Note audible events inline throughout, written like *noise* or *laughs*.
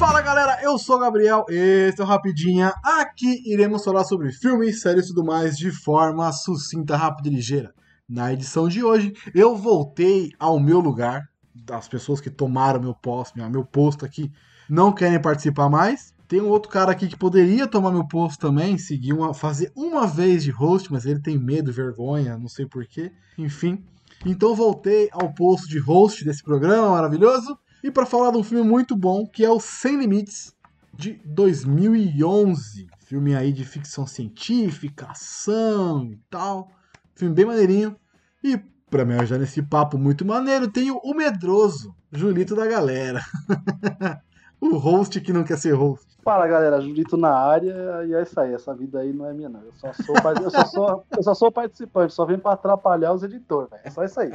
Fala galera, eu sou o Gabriel, esse é o Rapidinha. Aqui iremos falar sobre filmes, séries e tudo mais de forma sucinta, rápida e ligeira. Na edição de hoje, eu voltei ao meu lugar. As pessoas que tomaram meu posto, meu posto aqui, não querem participar mais. Tem um outro cara aqui que poderia tomar meu posto também, seguir uma, fazer uma vez de host, mas ele tem medo, vergonha, não sei porquê. Enfim. Então voltei ao posto de host desse programa maravilhoso e para falar de um filme muito bom que é o Sem Limites de 2011, filme aí de ficção científica, ação e tal, filme bem maneirinho. E para me ajudar nesse papo muito maneiro, tenho o medroso Julito da galera. *laughs* o host que não quer ser host. Fala galera, Julito na área e é isso aí. Essa vida aí não é minha, não. Eu só sou, eu só sou, eu só sou participante, só venho pra atrapalhar os editores, velho. É só isso aí.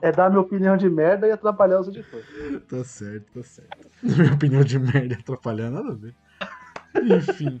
É dar minha opinião de merda e atrapalhar os editores. Tá certo, tá certo. Minha opinião de merda e atrapalhar, nada a ver. Enfim.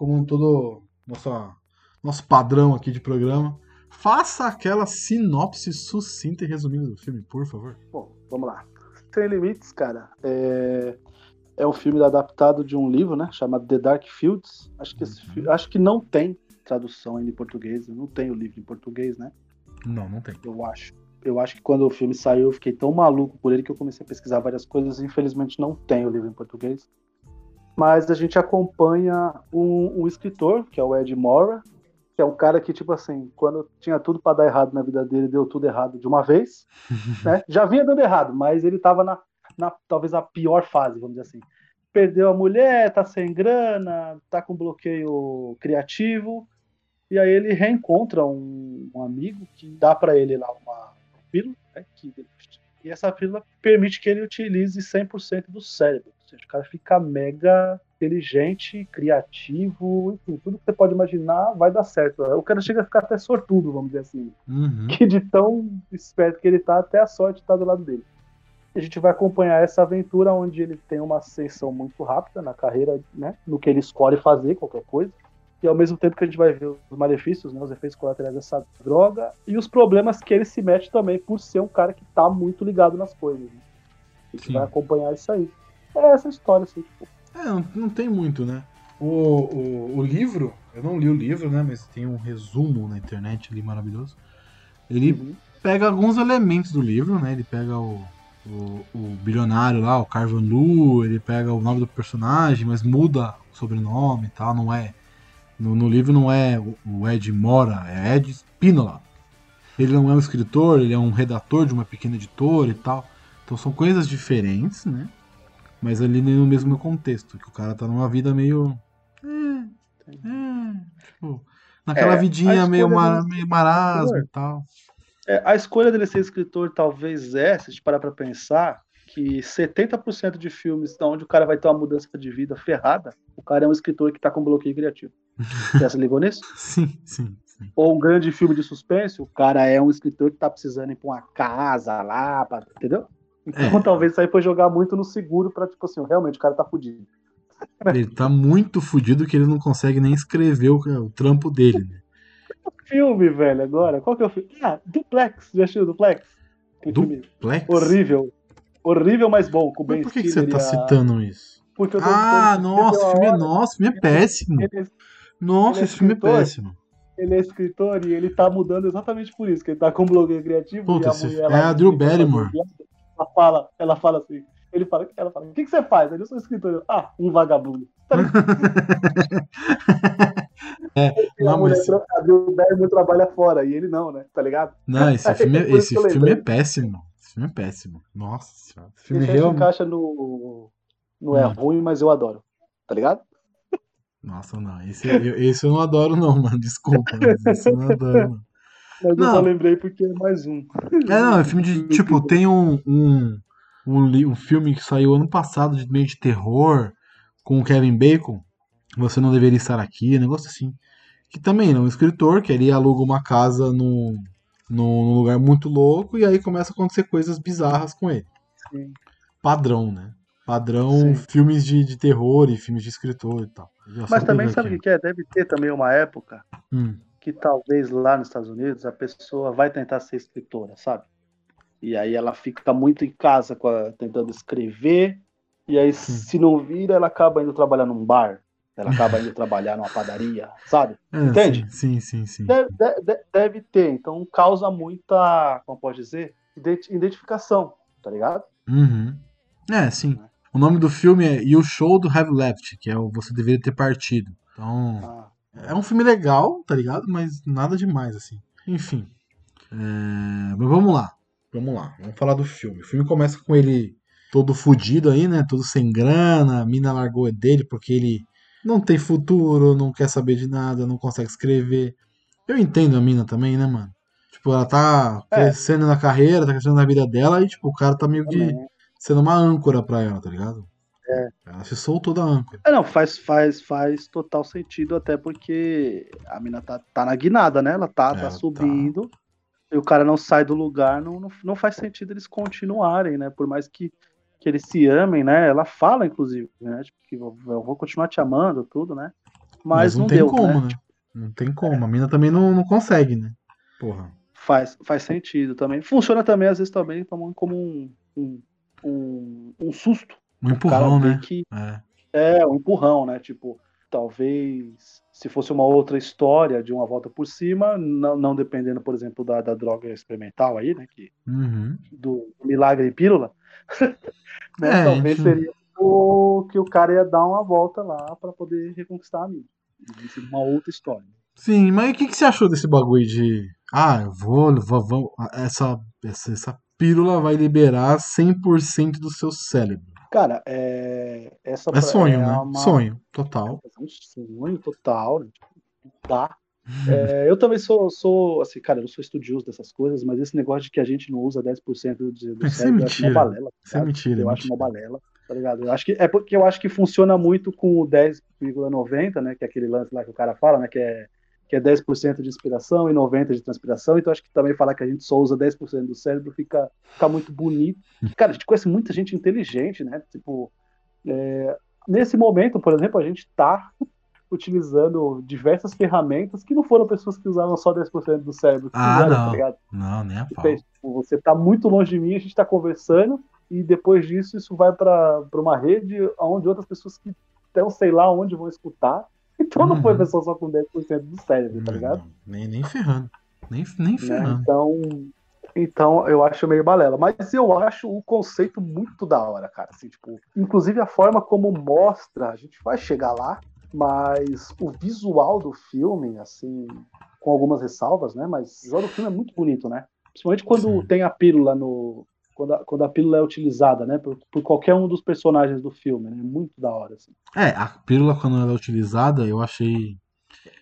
como todo nosso, nosso padrão aqui de programa, faça aquela sinopse sucinta e resumida do filme, por favor. Bom, vamos lá. Sem Limites, cara, é, é um filme adaptado de um livro, né, chamado The Dark Fields. Acho que, esse, uhum. acho que não tem tradução ainda em português, não tem o livro em português, né? Não, não tem. Eu acho. Eu acho que quando o filme saiu, eu fiquei tão maluco por ele que eu comecei a pesquisar várias coisas. Infelizmente, não tem o livro em português. Mas a gente acompanha um, um escritor, que é o Ed Mora, que é um cara que, tipo assim, quando tinha tudo para dar errado na vida dele, deu tudo errado de uma vez. *laughs* né? Já vinha dando errado, mas ele tava na, na talvez a pior fase, vamos dizer assim. Perdeu a mulher, tá sem grana, tá com bloqueio criativo. E aí ele reencontra um, um amigo que dá para ele lá uma pílula, né, que, e essa pílula permite que ele utilize 100% do cérebro. Seja, o cara fica mega inteligente, criativo, enfim, tudo que você pode imaginar vai dar certo. O cara chega a ficar até sortudo, vamos dizer assim. Uhum. Que de tão esperto que ele tá, até a sorte tá do lado dele. A gente vai acompanhar essa aventura onde ele tem uma ascensão muito rápida na carreira, né? No que ele escolhe fazer, qualquer coisa. E ao mesmo tempo que a gente vai ver os malefícios, né, os efeitos colaterais dessa droga e os problemas que ele se mete também por ser um cara que tá muito ligado nas coisas. Né? A gente Sim. vai acompanhar isso aí. É essa história, assim, tipo, é, não, não tem muito, né? O, o, o, livro, eu não li o livro, né? Mas tem um resumo na internet ali maravilhoso. Ele uhum. pega alguns elementos do livro, né? Ele pega o, o, o bilionário lá, o Carvan Lu, ele pega o nome do personagem, mas muda o sobrenome e tal, não é. No, no livro não é o Ed Mora, é Ed Spinola. Ele não é um escritor, ele é um redator de uma pequena editora e tal. Então são coisas diferentes, né? Mas ali no mesmo contexto, que o cara tá numa vida meio. É, é, tipo, naquela é, vidinha meio, mar, meio marasmo e tal. É, a escolha dele ser escritor talvez é, se a gente parar pra pensar, que 70% de filmes onde o cara vai ter uma mudança de vida ferrada, o cara é um escritor que tá com bloqueio criativo. *laughs* Você se ligou nisso? sim, sim, sim. Ou um grande filme de suspense, o cara é um escritor que tá precisando ir pra uma casa lá, pra, entendeu? Então é. talvez isso aí foi jogar muito no seguro pra, tipo assim, realmente o cara tá fudido. Ele tá muito fudido que ele não consegue nem escrever o, o trampo dele. Né? filme, velho, agora. Qual que é o filme? Ah, Duplex. Já assistiu Duplex? Duplex? Horrível. Horrível, mas bom. Com mas por que, que você tá a... citando isso? Porque eu tô ah, nossa, o filme é nosso, filme é péssimo. Ele, nossa, é esse filme é péssimo. Ele é escritor e ele tá mudando exatamente por isso, que ele tá com um blogueiro criativo. Puta, e a mulher, é a Drew Barrymore. Ela fala, ela fala assim. Ele fala, ela fala, o que, que você faz? Ele, eu sou escritor. Ah, um vagabundo. Tá *laughs* é, não, a mulher mas... o Bergman trabalha fora e ele não, né? Tá ligado? Não, esse *laughs* filme, é, esse filme é péssimo. Esse filme é péssimo. Nossa senhora. Esse filme realmente... encaixa no. Não é hum. ruim, mas eu adoro. Tá ligado? Nossa, não. Esse, eu, esse eu não adoro, não, mano. Desculpa, mas esse eu não adoro, não. Mas não. eu só lembrei porque é mais um. É, não, é filme de. *laughs* Tipo, tem um, um, um, um filme que saiu ano passado de meio de terror com o Kevin Bacon. Você não deveria estar aqui, um negócio assim. Que também é um escritor que ele aluga uma casa no, no- num lugar muito louco e aí começa a acontecer coisas bizarras com ele. Sim. Padrão, né? Padrão Sim. filmes de, de terror e filmes de escritor e tal. Mas também sabe o que que é? Deve ter também uma época. Hum. Que talvez lá nos Estados Unidos a pessoa vai tentar ser escritora, sabe? E aí ela fica muito em casa com a- tentando escrever, e aí se não vira, ela acaba indo trabalhar num bar, ela acaba indo *laughs* trabalhar numa padaria, sabe? É, Entende? Sim, sim, sim. Deve, de- de- deve ter, então causa muita, como pode dizer, identi- identificação, tá ligado? Uhum. É, sim. O nome do filme é You Should Have Left, que é o Você Deveria Ter Partido. Então, Ah, é um filme legal, tá ligado? Mas nada demais, assim. Enfim. É, Mas vamos lá. Vamos lá. Vamos falar do filme. O filme começa com ele todo fudido aí, né? Todo sem grana. A mina largou dele porque ele não tem futuro, não quer saber de nada, não consegue escrever. Eu entendo a mina também, né, mano? Tipo, ela tá É. crescendo na carreira, tá crescendo na vida dela e, tipo, o cara tá meio que sendo uma âncora pra ela, tá ligado? É. Ela se soltou da âncora. É, não, faz, faz, faz total sentido, até porque a mina tá, tá na guinada, né? Ela tá, É, tá tá. subindo, e o cara não sai do lugar, não, não, não faz sentido eles continuarem, né? Por mais que, que eles se amem, né? Ela fala, inclusive, né? Tipo, que eu, eu vou continuar te amando, tudo, né? Mas, não, não, tem deu, como, né? né? Não tem como. A mina também não, não consegue, né? Porra. Faz, faz sentido também. Funciona também, às vezes, também como um, um, um, um susto. Um empurrão, né? que É. É, um empurrão, né? Tipo, talvez se fosse uma outra história de uma volta por cima, não, não dependendo, por exemplo, da, da droga experimental aí, né? Que, Uhum. do milagre e pílula, *laughs* né? É, talvez enfim. seria o que o cara ia dar uma volta lá para poder reconquistar a mina. Isso é uma outra história. Sim, mas o que, que você achou desse bagulho de. Ah, eu vou, vou, vou essa, essa, essa pílula vai liberar 100% do seu cérebro. Cara, é, essa É sonho, é né? uma- Sonho, total. É um sonho total, né? Tipo, dá. *laughs* É, eu também sou, sou, assim, cara, eu sou estudioso dessas coisas, mas esse negócio de que a gente não usa 10% do, do Isso é cérebro, eu acho uma balela. Isso é mentira, é Eu acho mentira. uma balela, tá ligado? Eu acho que, é porque eu acho que funciona muito com o 10,90, né, que é aquele lance lá que o cara fala, né, que é, que é 10% de inspiração e 90% de transpiração, então acho que também falar que a gente só usa 10% do cérebro fica, fica muito bonito. Cara, a gente conhece muita gente inteligente, né, tipo, é, nesse momento, por exemplo, a gente tá *laughs* utilizando diversas ferramentas que não foram pessoas que usavam só 10% do cérebro. Ah, fizeram, não. Tá? Não, nem a pau. Entende? Tipo, Você tá muito longe de mim, a gente tá conversando, e depois disso isso vai para uma rede onde outras pessoas que estão, sei lá, onde vão escutar. Então não foi Uhum. pessoa só com 10% do cérebro, tá ligado? Não, nem, nem ferrando. Nem, nem Né? ferrando. Então, então eu acho meio balela. Mas eu acho o conceito muito da hora, cara. Assim, tipo, inclusive a forma como mostra, a gente vai chegar lá, mas o visual do filme, assim, com algumas ressalvas, né? Mas o visual do filme é muito bonito, né? Principalmente quando Sim. tem a pílula no. Quando a, quando a pílula é utilizada, né? Por, por qualquer um dos personagens do filme, né? Muito da hora, assim. É, a pílula, quando ela é utilizada, eu achei.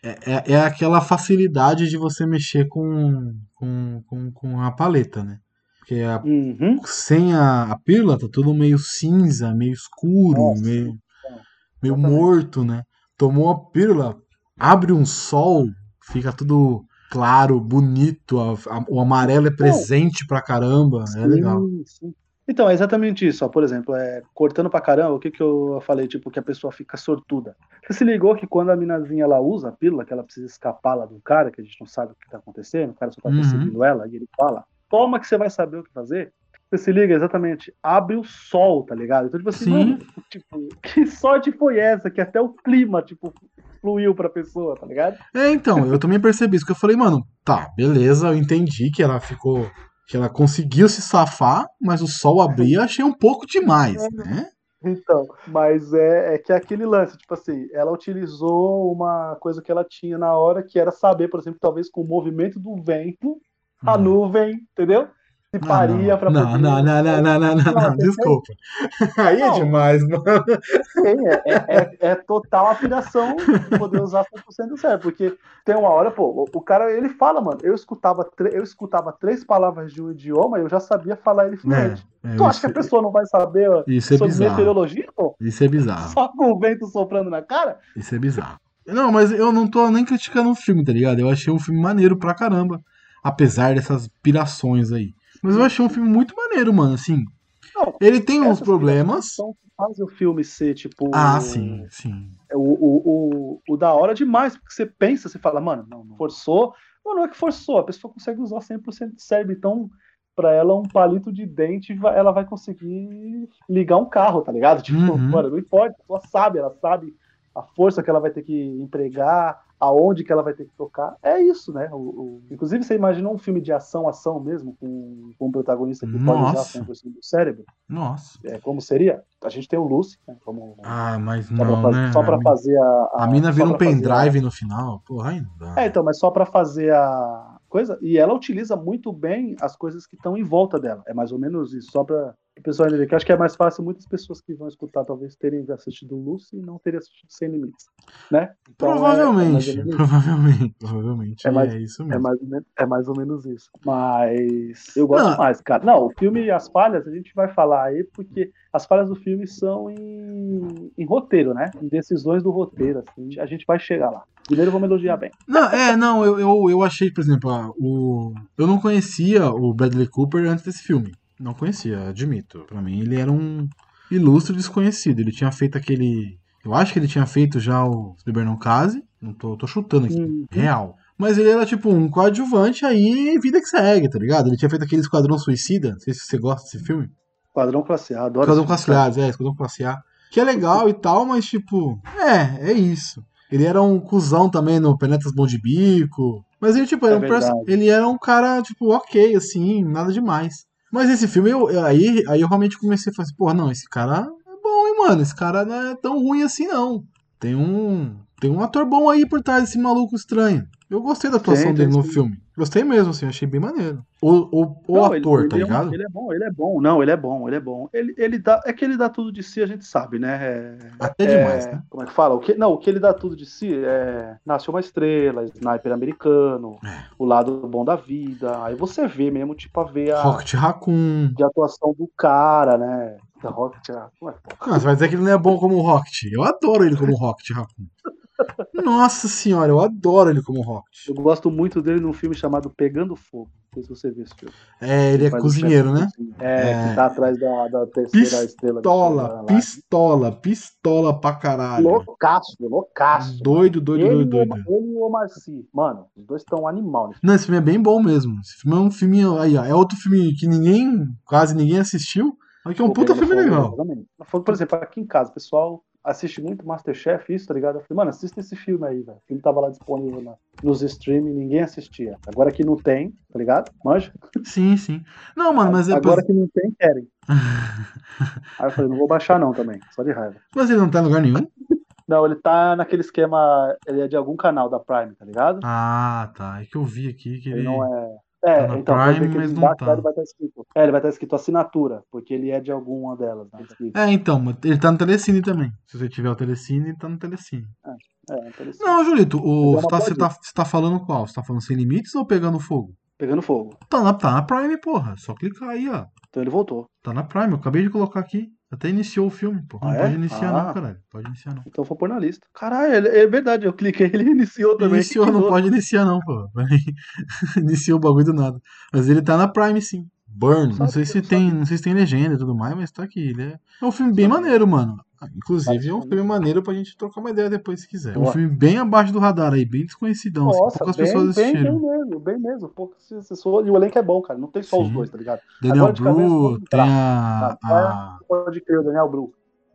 É, é, é aquela facilidade de você mexer com, com, com, com a paleta, né? Porque a- Uhum. sem a, a pílula tá tudo meio cinza, meio escuro, Nossa, meio, então, meio morto, né? Tomou a pílula, abre um sol, fica tudo claro, bonito, a- a- o amarelo é presente pra caramba, é legal. Sim, sim. Então, é exatamente isso. Ó. Por exemplo, é, cortando pra caramba, o que, que eu falei? Tipo, que a pessoa fica sortuda. Você se ligou que quando a minazinha ela usa a pílula, que ela precisa escapar lá do cara, que a gente não sabe o que tá acontecendo, o cara só tá Uhum. perseguindo ela, e ele fala, toma que você vai saber o que fazer. Você se liga exatamente, abre o sol, tá ligado? Então, tipo assim, Sim. mano, tipo, que sorte foi essa? Que até o clima, tipo, fluiu pra pessoa, tá ligado? É, então, eu também percebi isso, que eu falei, mano, tá, beleza, eu entendi que ela ficou, que ela conseguiu se safar, mas o sol abrir achei um pouco demais, né? Então, mas é, é que é aquele lance, tipo assim, ela utilizou uma coisa que ela tinha na hora, que era saber, por exemplo, talvez com o movimento do vento, a Hum. nuvem, entendeu? Se faria não, pra não, poder. não, não, não, não, não, não, não, Não, desculpa. Aí é demais, mano. É, é, é- é total apiração de poder usar 100% do cérebro. Porque tem uma hora, pô, o, cara ele fala, mano, eu escutava, eu escutava três palavras de um idioma e eu já sabia falar ele fluente. É, é, tu acha que a pessoa não vai saber isso é sobre bizarro. meteorologia, pô? Isso é bizarro. Só com o vento soprando na cara? Isso é bizarro. Não, mas eu não tô nem criticando o filme, tá ligado? Eu achei um filme maneiro pra caramba. Apesar dessas pirações aí. Mas eu achei um filme muito maneiro, mano. Assim, Não, ele tem uns problemas. Então faz o filme ser, tipo. Ah, sim, sim. O, o, o, o da hora demais, porque você pensa, você fala, mano, não, não forçou. Ou não é que forçou, a pessoa consegue usar 100% de cérebro. Então, pra ela, um palito de dente, ela vai conseguir ligar um carro, tá ligado? Tipo, Uhum. mano, não importa, a pessoa sabe, ela sabe a força que ela vai ter que empregar, aonde que ela vai ter que tocar. É isso, né? O, o- Inclusive, você imagina um filme de ação, ação mesmo, com, com um protagonista que pode usar Nossa. 100% do cérebro. Nossa. É, como seria? A gente tem o Lucy, né? Como, Ah, mas só, pra, não, fazer, né? só pra a, fazer a. A, a mina vira um pra pendrive no final. Porra, aí não dá. a- É, então, mas só pra fazer a coisa. E ela utiliza muito bem as coisas que estão em volta dela. É mais ou menos isso, só pra o pessoal entender. Que eu acho que é mais fácil muitas pessoas que vão escutar talvez terem assistido Lucy e não terem assistido Sem Limites, né? Então, é- é mais provavelmente, menos isso. provavelmente, provavelmente. É É, mais- isso É mesmo. mais, ou menos, é mais ou menos isso. Mas eu gosto Não. mais, cara. Não, o filme As Falhas, a gente vai falar aí, porque as falhas do filme são em, em roteiro, né? Em decisões do roteiro, assim. A gente vai chegar lá. Primeiro vamos elogiar bem. Não, é, não, eu, eu, eu achei, por exemplo, ah, o. Eu não conhecia o Bradley Cooper antes desse filme. Não conhecia, admito. Pra mim, ele era um ilustre desconhecido. Ele tinha feito aquele. Eu acho que ele tinha feito já o Beber Não Case. Não tô, tô chutando aqui. Uhum. Real. Mas ele era tipo um coadjuvante aí, vida que segue, tá ligado? Ele tinha feito aquele Esquadrão Suicida. Não sei se você gosta desse filme. Quadrão Classe A, adoro Esquadrão Classe A, é, Esquadrão Classe A. Que é legal e tal, mas tipo, é, é isso. Ele era um cuzão também no Penetras Bom de Bico. Mas ele, tipo, era É um ele era um cara, tipo, ok, assim, nada demais. Mas esse filme, eu, eu- aí, aí eu realmente comecei a falar assim, porra, não, esse cara é bom, hein, mano? Esse cara não é tão ruim assim, não. Tem um. Tem um ator bom aí por trás desse maluco estranho. Eu gostei da atuação Tem, dele no sim. filme. Gostei mesmo, assim, achei bem maneiro. O, o, o Não, ele- ator, ele tá é um- ligado? ele é bom, ele é bom. Não, ele é bom, ele é bom. Ele, ele dá, é que ele dá tudo de si, a gente sabe, né? É, Até é, demais, né? Como é que fala? O que, não, o que ele dá tudo de si é Nasceu uma Estrela, Sniper Americano, É. O Lado Bom da Vida. Aí você vê mesmo, tipo, a ver a Rocket Raccoon. de atuação do cara, né? Da Rocket Raccoon é. Ah, você vai dizer que ele não é bom como o Rocket. Eu adoro ele como Rocket Raccoon. Nossa senhora, eu adoro ele como Rocket. Eu gosto muito dele num filme chamado Pegando Fogo. Não sei se você viu esse filme. É, ele é Faz o cozinheiro, chefe né? É, É. que tá atrás da, da terceira estrela. Pistola, Michelin lá. pistola, pistola pra caralho. Loucaço, loucaço. Doido, doido, ele, doido, doido. ele e o Omar Sy. Mano, os dois estão animal. Não, esse filme é bem bom mesmo. Esse filme é um filme. Aí, ó, é outro filme que ninguém, quase ninguém assistiu. Mas que é um Pô, puta filme legal. Por exemplo, aqui em casa, o pessoal assiste muito Masterchef, isso, tá ligado? Eu falei, mano, assista esse filme aí, velho. O filme tava lá disponível na- nos streaming, ninguém assistia. Agora que não tem, tá ligado? Manja? Sim, sim. Não, mano, mas é. Agora que não tem, querem. *laughs* aí eu falei, não vou baixar não também, só de raiva. Mas ele não tá em lugar nenhum? *laughs* Não, ele tá naquele esquema, ele é de algum canal da Prime, tá ligado? Ah, tá. É que eu vi aqui que Ele ele. não é. É, Tá então, Prime, mas ele não tá. vai estar escrito. É, ele vai estar escrito assinatura, porque ele é de alguma delas, né? É, então, ele tá no Telecine também. Se você tiver o Telecine, ele tá no Telecine. É, interessante. Não, Julito, o, é você, tá, você, tá, você tá falando qual? Você tá falando sem limites ou pegando fogo? Pegando fogo. Tá na, tá na Prime, porra. Só clicar aí, ó. Então ele voltou. Tá na Prime, eu acabei de colocar aqui. Até iniciou o filme. Ah, não é? pode iniciar Ah. não, caralho. Pode iniciar não. Então vou pôr na lista. Caralho, é verdade, eu cliquei, *laughs* ele iniciou também. Iniciou, não pode iniciar não, pô. *laughs* Iniciou o bagulho do nada. Mas ele tá na Prime, sim. Burn, não sei se tem, não sei se tem legenda e tudo mais, mas tá aqui. Ele é, é um filme bem maneiro, mano. Ah, Inclusive, é um filme maneiro pra gente trocar uma ideia depois, se quiser. É um filme bem abaixo do radar aí, bem desconhecidão. assim, Nossa, poucas bem, pessoas bem, assistiram. bem mesmo, bem mesmo. Poucas pessoas- E o elenco é bom, cara. Não tem só os Sim. dois, tá ligado? Daniel Agora cabeça, Bru, vamos tem a, Tá, a Pode crer, o Daniel Bru.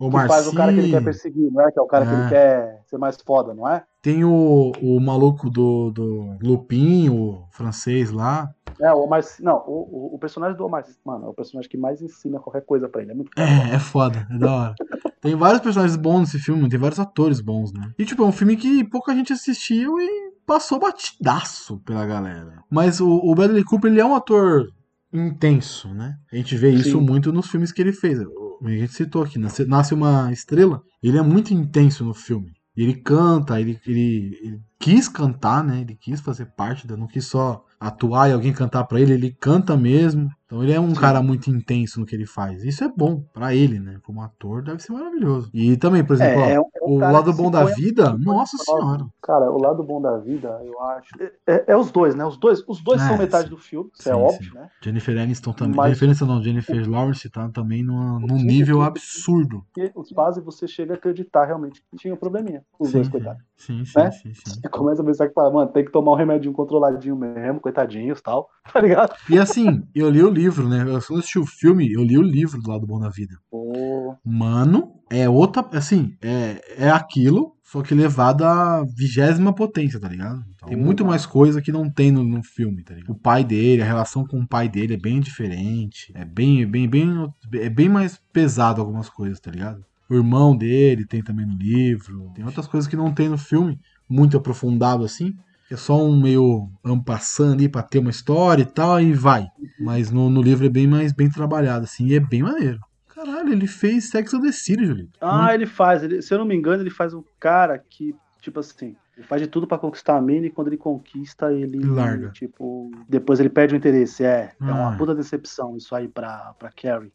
O Que faz o cara que ele quer perseguir, não é? Que é o cara que É. ele quer ser mais foda, não é? tem o, o maluco do, do Lupin, o francês lá. É, o Omar. Não, o, o, personagem do Omar. Mano, é o personagem que mais ensina qualquer coisa pra ele. É muito. É, é foda, é da hora. *laughs* Tem vários personagens bons nesse filme, tem vários atores bons, né? E, tipo, é um filme que pouca gente assistiu e passou batidaço pela galera. Mas o, o Bradley Cooper, ele é um ator intenso, né? A gente vê isso Sim. muito nos filmes que ele fez. A gente citou aqui, Nasce Nasce uma Estrela, ele é muito intenso no filme. Ele canta, ele, ele, ele quis cantar, né? Ele quis fazer parte da. Não quis só atuar e alguém cantar pra ele, ele canta mesmo. Então ele é um Sim. cara muito intenso no que ele faz. Isso é bom pra ele, né? Como ator, deve ser maravilhoso. E também, por exemplo, ó, é um- é um o lado bom da vida, nossa senhora. Cara, o lado bom da vida, eu acho. É, é os dois, né? Os dois, os dois É, são metade sim. do filme, isso é óbvio, sim. né? Jennifer Aniston também. Mas- Jennifer Aniston não, Jennifer Lawrence tá também numa- num nível que- absurdo. E os fazem você chega a acreditar realmente que tinha um probleminha. Os dois, coitados. sim, sim, Né? sim, sim. Você começa a pensar que fala, mano, tem que tomar um remedinho controladinho mesmo, coitadinhos e tal, *laughs* tá ligado? E assim, eu li o livro, né? Eu quando assisti o filme, eu li o livro do Lado Bom da Vida. Pô, Mano, é outra. Assim, é, é aquilo, só que levado à vigésima potência, tá ligado? Tem muito mais coisa que não tem no, no filme, tá ligado? O pai dele, a relação com o pai dele é bem diferente. É bem, bem, bem. É bem mais pesado algumas coisas, tá ligado? O irmão dele tem também no livro. Tem outras coisas que não tem no filme, muito aprofundado assim. É só um meio ampassando ali pra ter uma história e tal, e vai. Mas no, no livro é bem mais bem trabalhado, assim, e é bem maneiro. Caralho, ele fez Sex and the City, Julito. Ah, ele faz. ele- se eu não me engano, ele faz um cara que, tipo assim, ele faz de tudo pra conquistar a mina e quando ele conquista, ele. Larga. Tipo, depois ele perde o interesse. É, é uma Ah. puta decepção isso aí pra, pra Carrie.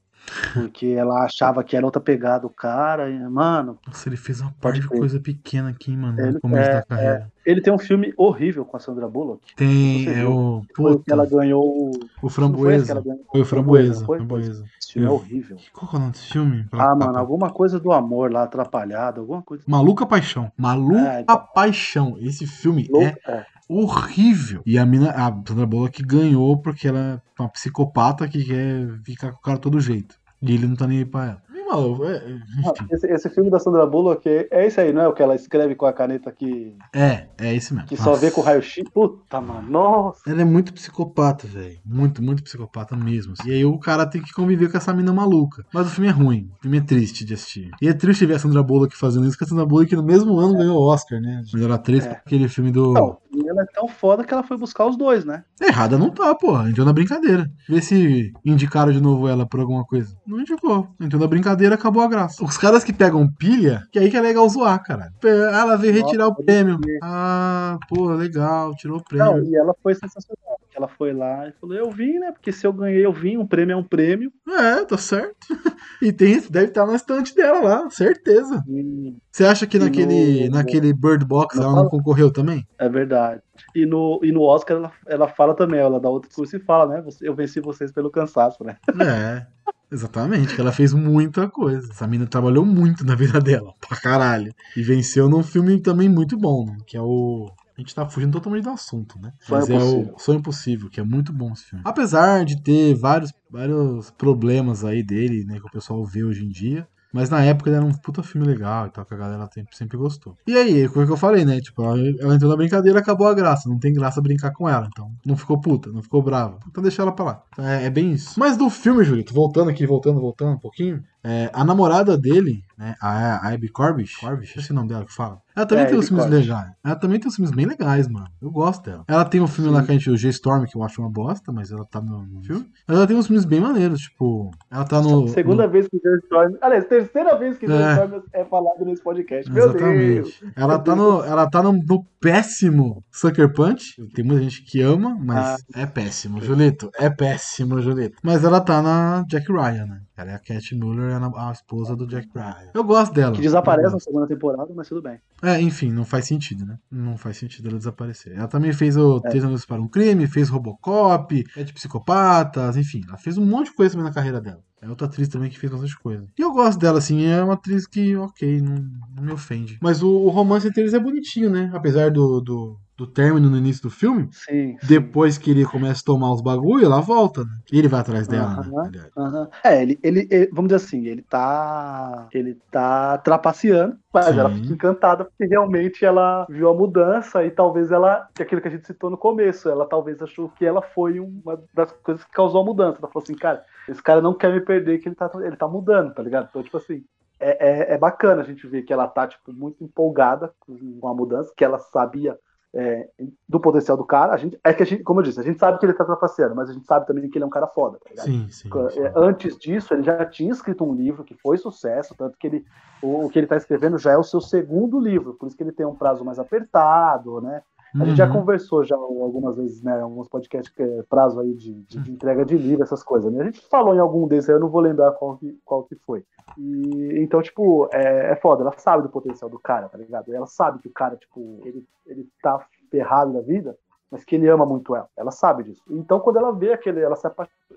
Porque ela achava que era outra pegada o cara. E, mano, Nossa, ele fez uma parte de coisa pequena aqui, mano, Ele- no começo é, da carreira. ele tem um filme horrível com a Sandra Bullock. Tem, é o. Foi que ela ganhou. o- foi Framboesa. ganhou? Foi o Framboesa. foi? Framboesa. Esse filme é horrível. Qual que é o nome desse filme? Ah, mano, alguma coisa do amor lá, atrapalhada, alguma coisa. Maluca Paixão. Maluca Ah, então. Paixão. Esse filme é Louco, é. Horrível. E a mina, a Sandra Bullock ganhou porque ela é uma psicopata que quer ficar com o cara todo jeito. E ele não tá nem aí pra ela. E, maluco, é, é. Esse, esse filme da Sandra Bullock é, é esse aí, não é? O que ela escreve com a caneta que, é, é esse mesmo. que só Nossa. vê com o raio-x. Puta, mano. Nossa. Ela é muito psicopata, velho. Muito, muito psicopata mesmo. assim. E aí o cara tem que conviver com essa mina maluca. Mas o filme é ruim. O filme é triste de assistir. E é triste ver a Sandra Bullock fazendo isso, porque a Sandra Bullock no mesmo ano ganhou o Oscar, né? Melhor atriz, É. aquele filme do... Não, e ela é tão foda que ela foi buscar os dois, né? Errada não tá, porra. Entrou na brincadeira. Vê se indicaram de novo ela por alguma coisa. Não indicou. Entrou na brincadeira, acabou a graça. Os caras que pegam pilha, que aí que é legal zoar, cara. Ela veio retirar o Nossa, prêmio. pode crer. Ah, pô, legal, tirou o Não, prêmio. e ela foi sensacional. Ela foi lá e falou: Eu vim, né? Porque se eu ganhei, eu vim. Um prêmio é um prêmio. É, tá certo. *laughs* E tem, deve estar na estante dela lá, certeza. E Você acha que E naquele, no- naquele Bird Box Não ela não concorreu também? é verdade. E no, e no Oscar ela, ela fala também, ela dá outro discurso e fala, né? "Você- Eu venci vocês pelo cansaço, né? *laughs* É, exatamente, que ela fez muita coisa. Essa mina trabalhou muito na vida dela, pra caralho. E venceu num filme também muito bom, né? Que é o. A gente tá fugindo totalmente do assunto, né? Sonho Mas é o Sonho Impossível, que é muito bom esse filme. Apesar de ter vários, vários problemas aí dele, né? Que o pessoal vê hoje em dia. Mas na época ele era um puta filme legal e tal, que a galera sempre, sempre gostou. E aí, foi o que eu falei, né? Tipo, ela, ela entrou na brincadeira acabou a graça. Não tem graça brincar com ela. Então, não ficou puta, não ficou brava. Então deixa ela pra lá. É, é bem isso. Mas do filme, Julito, voltando aqui, voltando, voltando um pouquinho. É, a namorada dele, né? A, a Abby Corbish. Corbish, esse é o nome dela que fala. Ela também É, tem uns filmes legais. Ela também tem uns filmes bem legais, mano. Eu gosto dela. Ela tem um filme Sim. lá que a gente, o G-Storm, que eu acho uma bosta, mas ela tá no, no filme. Mas ela tem uns filmes bem maneiros, tipo. Ela tá no. Segunda no- vez que Joe Storm. Aliás, terceira vez que Joe É. Storm é falado nesse podcast. Meu Deus! Exatamente. Ela tá no, ela tá no, no péssimo Sucker Punch. Tem muita gente que ama, mas Ah. é péssimo, Julito. É péssimo, Julito. Mas ela tá na Jack Ryan, né? Ela é a Cat Muller, a, a esposa do Jack Ryan. Eu gosto dela. Que desaparece na segunda temporada, mas tudo bem. É, enfim, não faz sentido, né? Não faz sentido ela desaparecer. Ela também fez o É. Três Anos para um Crime, fez Robocop, é de Psicopatas, enfim, ela fez um monte de coisa também na carreira dela. É outra atriz também que fez bastante coisa. E eu gosto dela, assim, é uma atriz que, ok, não, não me ofende. Mas o, o romance entre eles é bonitinho, né? Apesar do, do, do término no início do filme, Sim. sim. depois que ele começa a tomar os bagulho, ela volta, né? E ele vai atrás dela, né? Aham. É, ele, ele, ele- vamos dizer assim, ele tá. Ele tá trapaceando, mas Sim. ela fica encantada porque realmente ela viu a mudança e talvez ela. Que é aquilo que a gente citou no começo, ela talvez achou que ela foi uma das coisas que causou a mudança. Ela falou assim, cara, esse cara não quer me perder, que ele tá, ele tá mudando, tá ligado? Então, tipo assim. É, é, é bacana a gente ver que ela tá, tipo, muito empolgada com a mudança, que ela sabia é, do potencial do cara. A gente, é que a gente, como eu disse, a gente sabe que ele tá trapaceando, mas a gente sabe também que ele é um cara foda, tá sim, sim, sim. É, antes disso, ele já tinha escrito um livro que foi sucesso, tanto que ele, o, o que ele tá escrevendo já é o seu segundo livro, por isso que ele tem um prazo mais apertado, né? A gente já uhum. conversou já algumas vezes, né? Alguns podcasts que é prazo aí de, de, de, entrega de livro, essas coisas. Né? A gente falou em algum desses, eu não vou lembrar qual que, qual que foi. E, então, tipo, é, é foda, ela sabe do potencial do cara, tá ligado? Ela sabe que o cara, tipo, ele, ele tá ferrado na vida, mas que ele ama muito ela. Ela sabe disso. Então, quando ela vê aquele, ela se,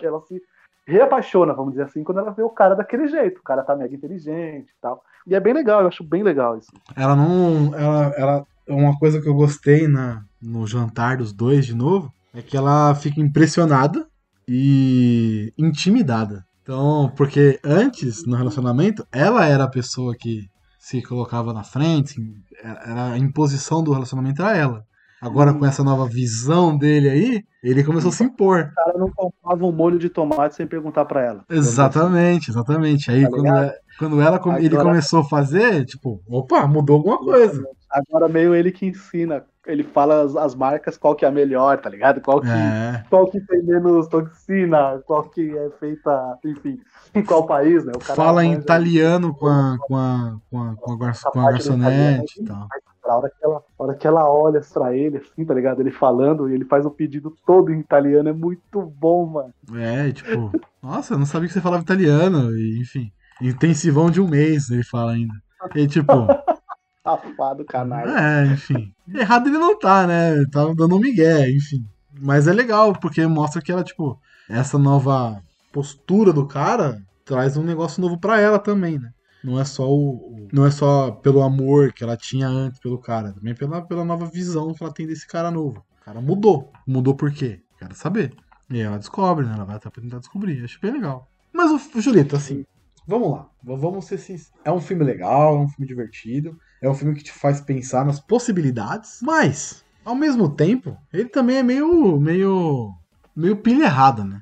ela se reapaixona, vamos dizer assim, quando ela vê o cara daquele jeito. O cara tá mega inteligente e tal. E é bem legal, eu acho bem legal isso. Ela não. Ela, ela uma coisa que eu gostei na, no jantar dos dois de novo é que ela fica impressionada e intimidada. Então, porque antes no relacionamento, ela era a pessoa que se colocava na frente, era a imposição do relacionamento era ela. Agora, com essa nova visão dele aí, ele começou a se impor. O cara não comprava um molho de tomate sem perguntar para ela. Exatamente, exatamente. Aí, tá quando, ela, quando ela, Agora... ele começou a fazer, tipo, opa, mudou alguma coisa. Agora meio ele que ensina. Ele fala as, as marcas, qual que é a melhor, tá ligado? Qual que, é. qual que tem menos toxina, qual que é feita, enfim, *laughs* em qual país, né? fala em italiano com a, com a, com a, com a, com a garçonete e tal. A hora que ela, a hora que ela olha pra ele, assim, tá ligado? Ele falando e ele faz o pedido todo em italiano, é muito bom, mano. É, tipo, nossa, eu não sabia que você falava italiano, e, enfim. Intensivão de um mês, ele fala ainda. E tipo. *laughs* Safado, canalha. É, enfim. Errado ele não tá, né? Tá dando um migué, enfim. Mas é legal, porque mostra que ela, tipo, essa nova postura do cara traz um negócio novo para ela também, né? Não é só o, não é só pelo amor que ela tinha antes pelo cara, também pela, pela nova visão que ela tem desse cara novo. O cara mudou. Mudou por quê? Quero saber. E ela descobre, né? Ela vai até tentar descobrir. Acho bem legal. Mas o Julito, assim, vamos lá. Vamos ser sinceros. É um filme legal, é um filme divertido. É um filme que te faz pensar nas possibilidades. Mas, ao mesmo tempo, ele também é meio. meio. meio pilha errada, né?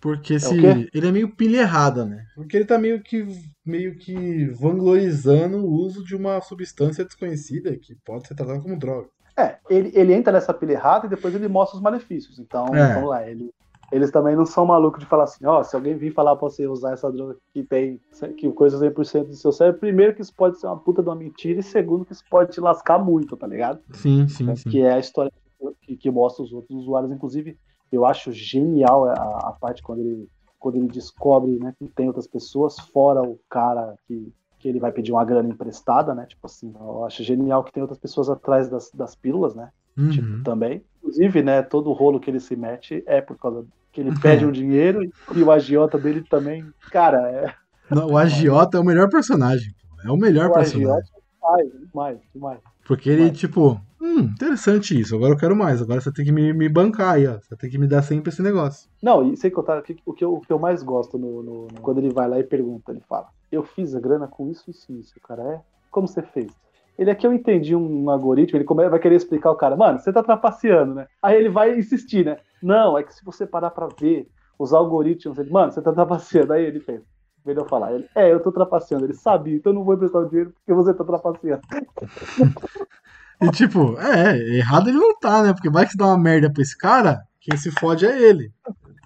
Porque é se. É ele é meio pilha errada, né? Porque ele tá meio que. meio que vanglorizando o uso de uma substância desconhecida que pode ser tratada como droga. É, ele, ele entra nessa pilha errada e depois ele mostra os malefícios. Então, é. vamos lá, ele, eles também não são malucos de falar assim, ó, oh, se alguém vir falar pra você usar essa droga que tem que coisa 100% do seu cérebro, primeiro que isso pode ser uma puta de uma mentira e segundo que isso pode te lascar muito, tá ligado? Sim, sim, sim. Que é a história que, que mostra os outros usuários, inclusive eu acho genial a, a parte quando ele, quando ele descobre né, que tem outras pessoas, fora o cara que, que ele vai pedir uma grana emprestada, né? Tipo assim, eu acho genial que tem outras pessoas atrás das, das pílulas, né? Uhum. Tipo, também. Inclusive, né, todo o rolo que ele se mete é por causa que ele pede *laughs* um dinheiro e o agiota dele também, cara, é... Não, o agiota é o melhor personagem. É o melhor o personagem. Agiota, demais, demais, demais. Porque ele, tipo, hum, interessante isso, agora eu quero mais, agora você tem que me, me bancar aí, ó. Você tem que me dar sempre esse negócio. Não, e sem contar, o que, o que, eu, o que eu mais gosto no, no, no, quando ele vai lá e pergunta, ele fala, eu fiz a grana com isso, isso, isso, cara, é? Como você fez? Ele aqui eu entendi um algoritmo, ele vai querer explicar o cara, mano, você tá trapaceando, né? Aí ele vai insistir, né? Não, é que se você parar pra ver os algoritmos, ele, mano, você tá trapaceando. Aí ele pensa, melhor falar. Ele, é, eu tô trapaceando. Ele sabia, então eu não vou emprestar o dinheiro porque você tá trapaceando. *laughs* e tipo, é, errado ele não tá, né? Porque vai que dá uma merda pra esse cara, quem se fode é ele.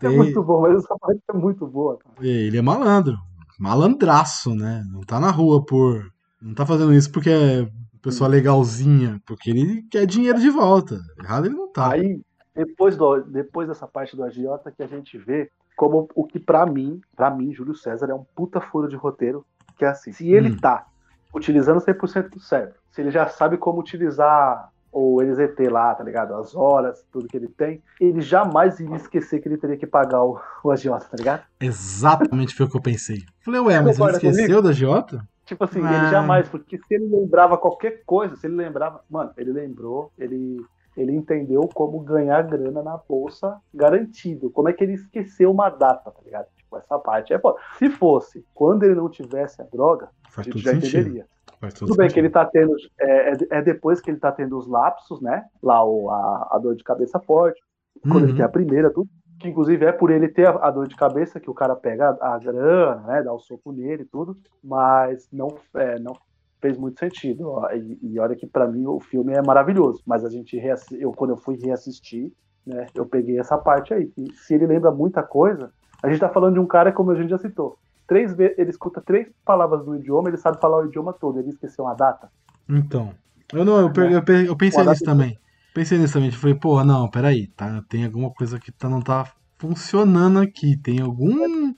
É Tem... muito bom, mas essa parte é muito boa. Cara. Ele é malandro. Malandraço, né? Não tá na rua por. Não tá fazendo isso porque é pessoa legalzinha, porque ele quer dinheiro de volta. Errado ele não tá. Aí, depois, do, depois dessa parte do agiota que a gente vê como o que para mim, para mim, Júlio César é um puta furo de roteiro, que é assim, se ele hum. tá utilizando 100% do cérebro, se ele já sabe como utilizar o NZT lá, tá ligado? As horas, tudo que ele tem, ele jamais iria esquecer que ele teria que pagar o, o agiota, tá ligado? Exatamente foi o que eu pensei. Falei, ué, mas ele esqueceu comigo? do agiota? Tipo assim, ah. ele jamais, porque se ele lembrava qualquer coisa, se ele lembrava, mano, ele lembrou, ele ele entendeu como ganhar grana na bolsa garantido. Como é que ele esqueceu uma data, tá ligado? Tipo, essa parte é foda. Se fosse quando ele não tivesse a droga, Faz a gente já sentido. entenderia. Faz tudo, tudo bem que ele tá tendo. É, é, é, depois que ele tá tendo os lapsos, né? Lá o, a, a dor de cabeça forte. Quando uhum. ele tem a primeira, tudo. Que inclusive é por ele ter a, a dor de cabeça que o cara pega a, a grana, né? Dá o soco nele e tudo. Mas não, é, não fez muito sentido. ó, E, e olha que pra mim o filme é maravilhoso, mas a gente eu quando eu fui reassistir, né, eu peguei essa parte aí. E se ele lembra muita coisa, a gente tá falando de um cara como a gente já citou. Três vezes, ele escuta três palavras do idioma, ele sabe falar o idioma todo, ele esqueceu uma data. Então. Eu não, eu, pe- eu, eu pensei nisso também. Pensei nisso também. Falei, pô, não, peraí, tá, tem alguma coisa que tá, não tá funcionando aqui. Tem algum.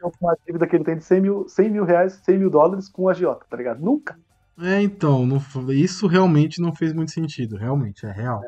É uma dívida que ele tem de 100 mil, 100 mil reais, 100 mil dólares com o agiota, tá ligado? Nunca. É, então, não isso realmente não fez muito sentido. Realmente, é real.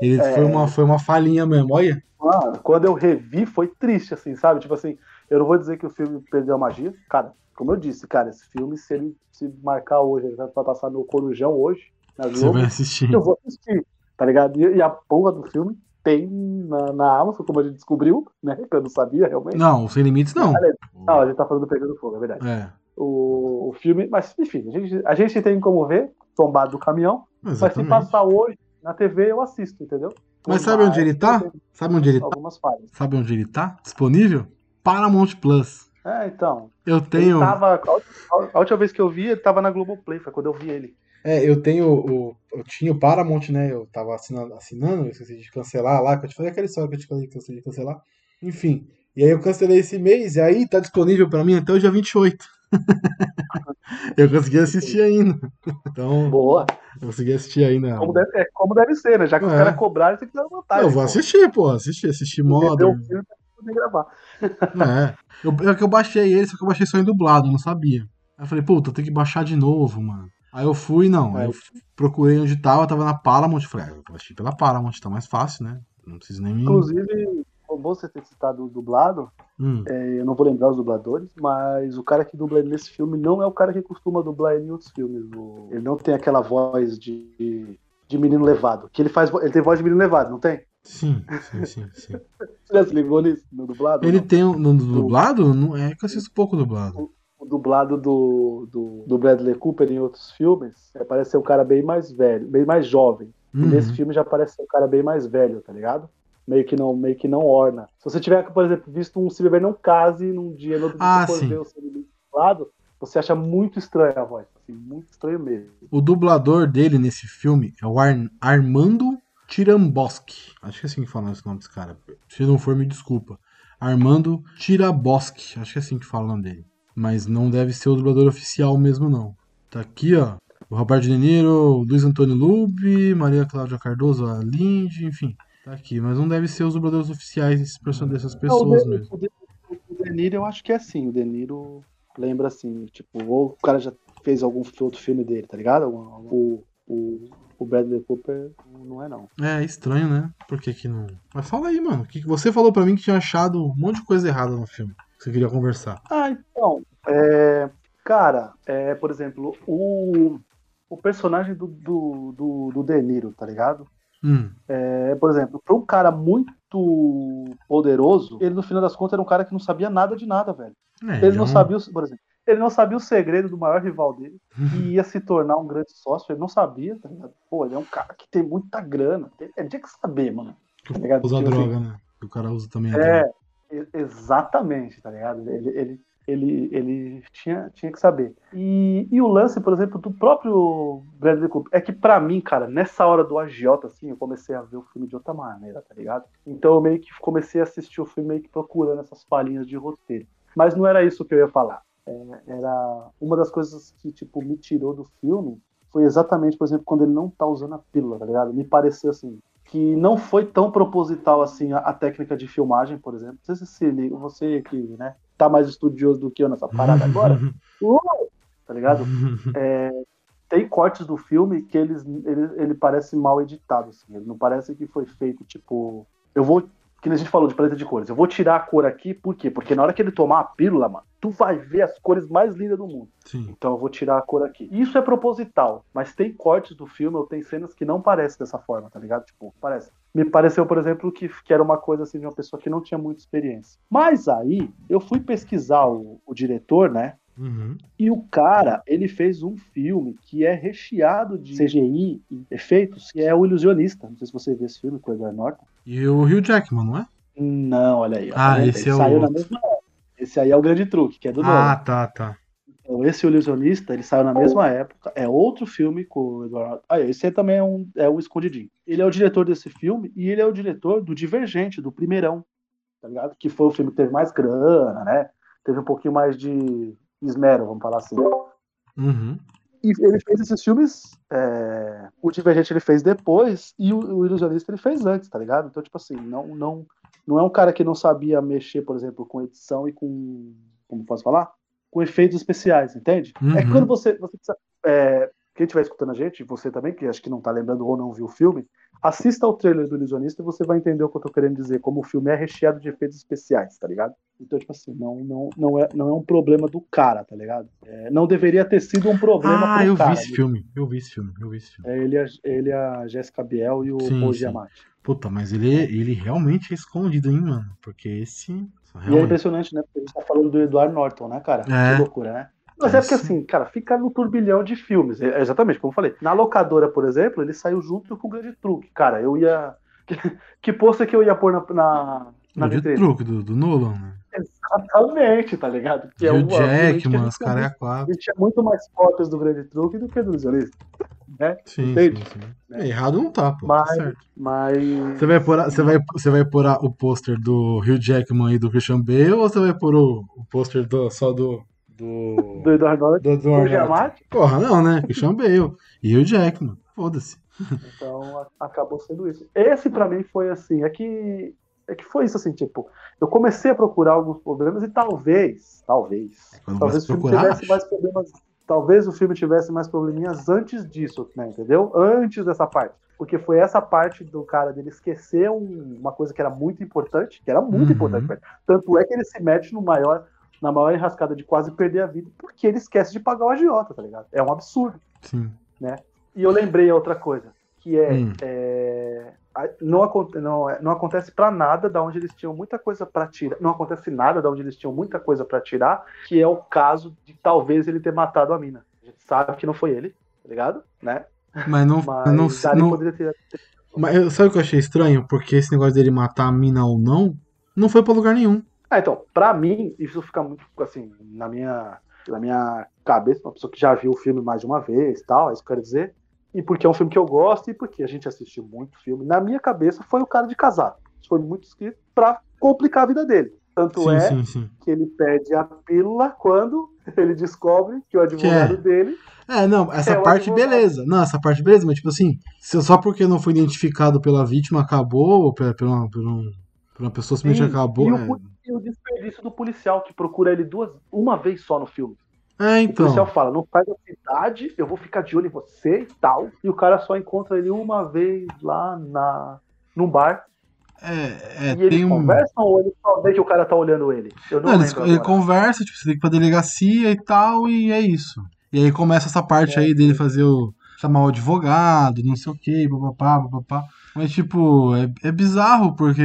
Ele É. foi, uma, foi uma falhinha mesmo, olha. Mano, quando eu revi, foi triste, assim, sabe? Tipo assim, eu não vou dizer que o filme perdeu a magia. Cara, como eu disse, cara, esse filme, se ele se marcar hoje, ele vai passar no Corujão hoje, na Você Globo, vai assistir. eu vou assistir, tá ligado? E, e a porra do filme tem na, na Amazon, como a gente descobriu, né? Que eu não sabia realmente. Não, sem limites não. Não, a gente tá falando do Pegando Fogo, é verdade. É, O, o filme, mas enfim, a gente, a gente tem como ver, tombado do caminhão, mas se exatamente. passar hoje na TV, eu assisto, entendeu? Mas sabe onde ele tá? Sabe onde ele tá? Algumas falhas. Sabe onde ele tá? Disponível? Paramount Plus. É, então. Eu tenho. tava, a última- vez que eu vi, ele tava na Globoplay, foi quando eu vi ele. É, eu tenho o. Eu tinha o Paramount, né? Eu tava assinando, assinando, eu esqueci de cancelar lá, que eu te falei aquela história que eu te falei que eu esqueci de cancelar. Enfim. E aí eu cancelei esse mês, e aí tá disponível pra mim até o dia 28. *laughs* eu consegui assistir ainda. Então, Boa. eu consegui assistir ainda. Como deve, é, como deve ser, né? Já que os É. caras cobraram, tem que dar vantagem. Eu vou pô. assistir, pô, assistir, assistir Modern. filme poder gravar. É. Eu, é que eu baixei ele, só que eu baixei só em dublado, eu não sabia. Aí eu falei, puta, eu tenho que baixar de novo, mano. Aí eu fui, não. Aí eu procurei onde tava, tava na Paramount. Falei, ah, eu assistir pela Paramount, tá mais fácil, né? Não preciso nem me. Inclusive, como você ter citado o dublado, Hum. é, eu não vou lembrar os dubladores, mas o cara que dubla ele nesse filme não é o cara que costuma dublar ele em outros filmes. O- ele não tem aquela voz de, de menino levado. Que ele faz. Ele tem voz de menino levado, não tem? Sim, sim, sim, sim. *laughs* Você já se ligou nisso? No dublado? Ele Não. tem um. No dublado? Não, é que eu assisto pouco dublado. o dublado do, do, do Bradley Cooper em outros filmes, é, parece ser um cara bem mais velho, bem mais jovem. E Uhum. nesse filme já parece ser um cara bem mais velho, tá ligado? Meio que não, meio que não orna. Se você tiver, por exemplo, visto um Se Beber Não Case num dia, no outro dia Ah, você for sim. ver o inimigo dublado, você acha muito estranha a voz. Assim, muito estranho mesmo. O dublador dele nesse filme é o Ar- Armando Tiramboski. Acho que é assim que fala esse nome desse cara. Se não for, me desculpa. Armando Tiraboski. Acho que é assim que fala o nome dele. Mas não deve ser o dublador oficial mesmo, não. Tá aqui, ó. O Roberto De Niro, Luiz Antônio Lube, Maria Cláudia Cardoso, a Lindy, enfim. Tá aqui. Mas não deve ser os dubladores oficiais dessas pessoas Não, mesmo. O, De, o De Niro eu acho que é assim. O De Niro lembra assim, tipo, ou o cara já fez algum outro filme dele, tá ligado? O, o, o Bradley Cooper não é não. É estranho, né? Por que que não. Mas fala aí, mano. O que que você falou pra mim que tinha achado um monte de coisa errada no filme? Que você queria conversar. Ah, então, é, cara, é, por exemplo, o, o personagem do, do, do, do De Niro, tá ligado? Hum. É, por exemplo, para um cara muito poderoso, ele no final das contas era um cara que não sabia nada de nada, velho. É, Ele não sabia, o- por exemplo, ele não sabia o segredo do maior rival dele, que ia se tornar um grande sócio, ele não sabia, tá ligado? Pô, ele é um cara que tem muita grana, ele tinha que saber, mano. Tá ligado? Usa Tipo assim, droga, né? Que o cara usa também a É, droga. exatamente, tá ligado? Ele, ele, ele, ele tinha, tinha que saber. E, e o lance, por exemplo, do próprio Bradley Cooper, é que pra mim, cara, nessa hora do agiota, assim, eu comecei a ver o filme de outra maneira, tá ligado? Então eu meio que comecei a assistir o filme meio que procurando essas palhinhas de roteiro. Mas não era isso que eu ia falar. É, era uma das coisas que, tipo, me tirou do filme foi exatamente, por exemplo, quando ele não tá usando a pílula, tá ligado? Me pareceu assim, que não foi tão proposital assim a, a técnica de filmagem, por exemplo. Não sei se se você que, né, tá mais estudioso do que eu nessa parada agora, tá ligado? É, tem cortes do filme que eles, ele, ele parece mal editado, assim. Ele não parece que foi feito, tipo, eu vou, que a gente falou de paleta de cores, eu vou tirar a cor aqui, por quê? Porque na hora que ele tomar a pílula, mano, tu vai ver as cores mais lindas do mundo. Sim. Então eu vou tirar a cor aqui. Isso é proposital, mas tem cortes do filme, ou tem cenas que não parecem dessa forma, tá ligado? Tipo, parece. Me pareceu, por exemplo, que, que era uma coisa assim de uma pessoa que não tinha muita experiência. Mas aí, eu fui pesquisar o, o diretor, né? Uhum. E o cara, ele fez um filme que é recheado de CGI e efeitos, que é O Ilusionista. Não sei se você viu esse filme com o Edward Norton. E o Hugh Jackman, não é? Não, olha aí. Ah, tá esse Ele é o saiu na mesma. Esse aí é o grande truque, que é do Ah, Nolan. tá, tá. Então, esse Ilusionista, ele saiu na mesma época, é outro filme com o Eduardo. Ah, esse aí também é um, é um escondidinho. Ele é o diretor desse filme e ele é o diretor do Divergente, do primeirão, tá ligado? Que foi o filme que teve mais grana, né? Teve um pouquinho mais de esmero, vamos falar assim. Uhum. E ele fez esses filmes, é, o Divergente ele fez depois e o, o Ilusionista ele fez antes, tá ligado? Então, tipo assim, não, não, não é um cara que não sabia mexer, por exemplo, com edição e com, como posso falar? Com efeitos especiais, entende? É que Uhum. quando você, você precisa, é, quem estiver escutando a gente, você também, que acho que não tá lembrando ou não viu o filme, assista ao trailer do Ilusionista e você vai entender o que eu tô querendo dizer, como o filme é recheado de efeitos especiais, tá ligado? Então, tipo assim, não, não, não, é, não é um problema do cara, tá ligado? É, não deveria ter sido um problema Ah, pro eu cara. vi esse filme. Eu vi esse filme. Eu vi esse filme. É ele, a- ele, a Jéssica Biel e o Paul. Giamatti. Puta, mas ele, ele realmente é escondido, hein, mano? Porque esse. E é Realmente. impressionante, né? Porque a gente tá falando do Edward Norton, né, cara? É. Que loucura, né? Mas é porque Isso. assim, cara, fica no turbilhão de filmes. É exatamente como eu falei. Na locadora, por exemplo, ele saiu junto com o Grande Truque. Cara, eu ia. *laughs* Que, que pôster que eu ia pôr na, na, na O de truque do, do Nolan, né? Exatamente, tá ligado? Que e o Jackman, gente os caras é quatro. gente tinha muito mais cópias do Grande Truque do que do Ilusionista. Né? Sim, sim, sim. É, errado não tá, pô. Tá Mas-. Mas. Você vai pôr, você vai, você vai pôr o pôster do Hugh Jackman e do Christian Bale ou você vai pôr o, o pôster do, só do. Do. Do Edward Norton. do? Giamatti? Porra, não, né? Christian Bale. E Hugh Jackman. Foda-se. Então acabou sendo isso. Esse pra mim foi assim, é que é que foi isso assim, tipo, eu comecei a procurar alguns problemas e talvez, talvez, Quando talvez o filme procurar, tivesse mais problemas, talvez o filme tivesse mais probleminhas antes disso, né, entendeu? Antes dessa parte. Porque foi essa parte do cara dele esquecer um- uma coisa que era muito importante, que era muito Uhum. importante. Tanto é que ele se mete no maior, na maior enrascada de quase perder a vida, porque ele esquece de pagar o agiota, tá ligado? É um absurdo. Sim. E eu lembrei a outra coisa, que é, Hum. é, não, não, é- não acontece pra nada da onde eles tinham muita coisa pra tirar, não acontece nada da onde eles tinham muita coisa pra tirar, que é o caso de talvez ele ter matado a mina. A gente sabe que não foi ele, tá ligado? Né? Mas não. Mas não, não, poderia ter. mas sabe o que eu achei estranho? Porque esse negócio dele matar a mina ou não, não foi pra lugar nenhum. Ah, então, pra mim, isso fica muito, assim, na minha, na minha cabeça, uma pessoa que já viu o filme mais de uma vez tal, é isso que eu quero dizer. E porque é um filme que eu gosto e porque a gente assistiu muito filme. Na minha cabeça foi o cara de casado. Foi muito escrito pra complicar a vida dele. Tanto Sim, é sim, sim. que ele pede a pílula quando *laughs* ele descobre que o advogado é? dele. É, não, essa É, parte beleza. Não, essa parte beleza, mas tipo assim, só porque não foi identificado pela vítima acabou, ou pela, pela, pela, pela uma pessoa simplesmente Sim, acabou. e, É, o, e o desperdício do policial que procura ele duas, uma vez só no filme. É, O policial então. fala, não faz a cidade, eu vou ficar de olho em você e tal. E o cara só encontra ele uma vez lá na, num bar. É, é, e eles um. conversam ou ele só vê que o cara tá olhando ele? Eu não, Não, eles, ele conversa, tipo, você tem que ir pra delegacia e tal, e é isso. E aí começa essa parte É. aí dele fazer o. chamar o advogado, não sei o que, papapá, papapá. Mas, tipo, é, é bizarro, porque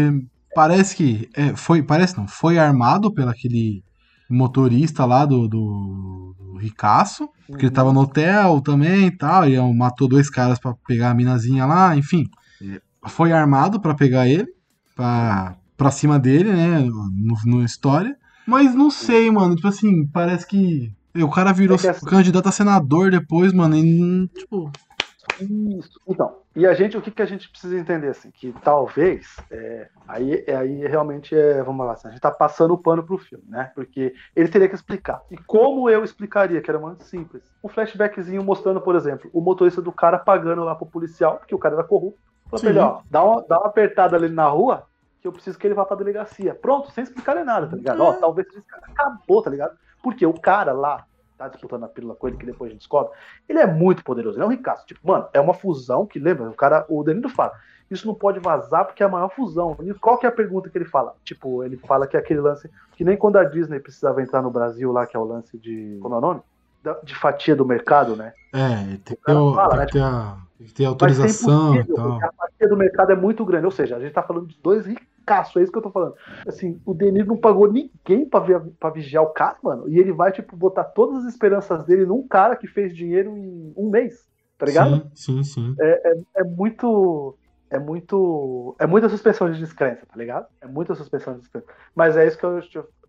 parece que. é, foi, parece não, foi armado pelo aquele motorista lá do, do, do Ricaço, porque ele tava no hotel também e tal, e matou dois caras pra pegar a minazinha lá, enfim. É, Foi armado pra pegar ele, pra, pra cima dele, né, no, no história. Mas não sei, mano, tipo assim, parece que o cara virou É assim- candidato a senador depois, mano, e, tipo, Isso. Então, e a gente, o que, que a gente precisa entender, assim, que talvez, é, aí, é, aí realmente é, vamos lá, assim, a gente tá passando o pano pro filme, né? Porque ele teria que explicar. E como eu explicaria, que era muito simples. Um flashbackzinho mostrando, por exemplo, o motorista do cara pagando lá pro policial, porque o cara era corrupto. Falou pra ele, ó, dá uma, dá uma apertada ali na rua, que eu preciso que ele vá pra delegacia. Pronto, sem explicar nada, tá ligado? Ó, talvez esse cara acabou, tá ligado? Porque o cara lá, tá disputando a pílula com ele, que depois a gente descobre, ele é muito poderoso, ele é um ricaço. Tipo, mano, é uma fusão que, lembra, o cara, o Danilo fala, isso não pode vazar porque é a maior fusão. E qual que é a pergunta que ele fala? Tipo, ele fala que é aquele lance, que nem quando a Disney precisava entrar no Brasil lá, que é o lance de, como é o nome? Da- De fatia do mercado, né? é, tem que ter, o- fala, tem né, que ter, a, tem que ter ser autorização e tal. porque a fatia do mercado é muito grande. Ou seja, a gente tá falando de dois ricaços, é isso que eu tô falando. Assim, o Denis não pagou ninguém pra, vi- pra vigiar o cara, mano. E ele vai, tipo, botar todas as esperanças dele num cara que fez dinheiro em um mês. Tá ligado? Sim, sim, sim. é muito é muito. É muita suspensão de descrença, tá ligado? É muita suspensão de descrença. Mas é isso que eu,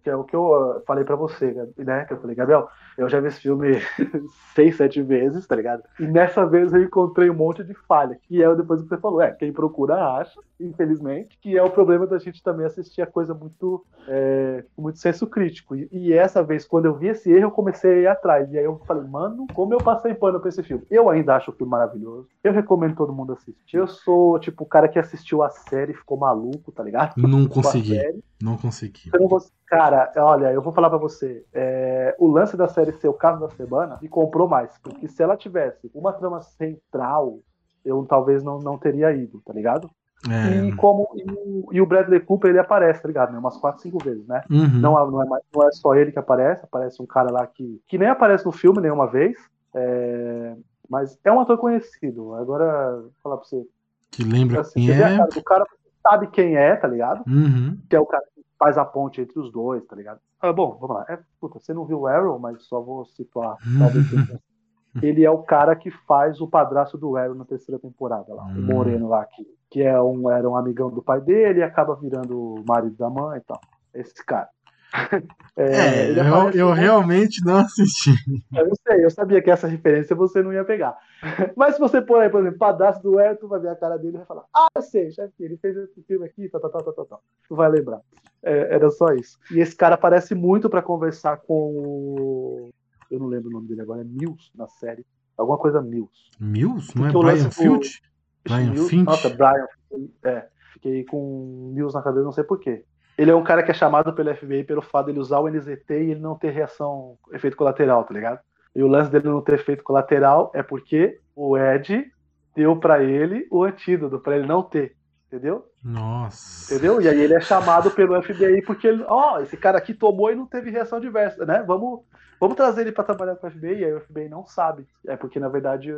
que é o que eu uh, falei para você, né? Que eu falei, Gabriel, eu já vi esse filme *laughs* seis, sete vezes, tá ligado? E nessa vez eu encontrei um monte de falha, que é depois que você falou, é, quem procura acha, infelizmente, que é o problema da gente também assistir a coisa muito, é, muito senso crítico. E, e, essa vez, quando eu vi esse erro, eu comecei a ir atrás. E aí eu falei, mano, como eu passei pano pra esse filme? Eu ainda acho o filme maravilhoso. Eu recomendo todo mundo assistir. Eu sou, tipo, o cara que assistiu a série e ficou maluco, tá ligado? Não consegui. Não consegui. Não consegui. Cara, olha, eu vou falar para você. É, o lance da série ser o caso da semana me comprou mais. Porque se ela tivesse uma trama central, eu talvez não, não teria ido, tá ligado? É. E como e, e, o Bradley Cooper ele aparece, tá ligado? Né? Umas 4, 5 vezes, né? Uhum. Não, não, é, não é só ele que aparece, aparece um cara lá que, que nem aparece no filme nenhuma vez. É, mas é um ator conhecido. Agora, vou falar pra você. Que lembra assim, quem é? o cara sabe quem é, tá ligado? Uhum. Que é o cara faz a ponte entre os dois, tá ligado? Ah, bom, vamos lá. É, puta, você não viu o Arrow, mas só vou situar. *laughs* ele é o cara que faz o padrasto do Arrow na terceira temporada lá, o Moreno lá, que, que é um, era um amigão do pai dele e acaba virando o marido da mãe e tal. Esse cara. É, é eu, eu realmente não assisti. Eu sei, eu sabia que essa referência você não ia pegar. Mas se você pôr aí, por exemplo, Padastro do Ayrton, vai ver a cara dele e vai falar: Ah, eu sei, chefe, ele fez esse filme aqui, tal, tal, tal, tal, tal. Tu vai lembrar. É, era só isso. E esse cara aparece muito para conversar com o. Eu não lembro o nome dele agora, é Mills na série. Alguma coisa Mills. Mills? Não é Brian Field? Brian Finch? Nossa, Brian. É, fiquei com Mills na cabeça, não sei porquê. Ele é um cara que é chamado pelo FBI pelo fato de ele usar o NZT e ele não ter reação, efeito colateral, tá ligado? E o lance dele não ter efeito colateral é porque o Ed deu para ele o antídoto, para ele não ter. Entendeu? Nossa. Entendeu? E aí ele é chamado pelo FBI porque ele, ó, oh, esse cara aqui tomou e não teve reação diversa, né? Vamos, vamos trazer ele para trabalhar com o FBI. E aí o FBI não sabe. É porque na verdade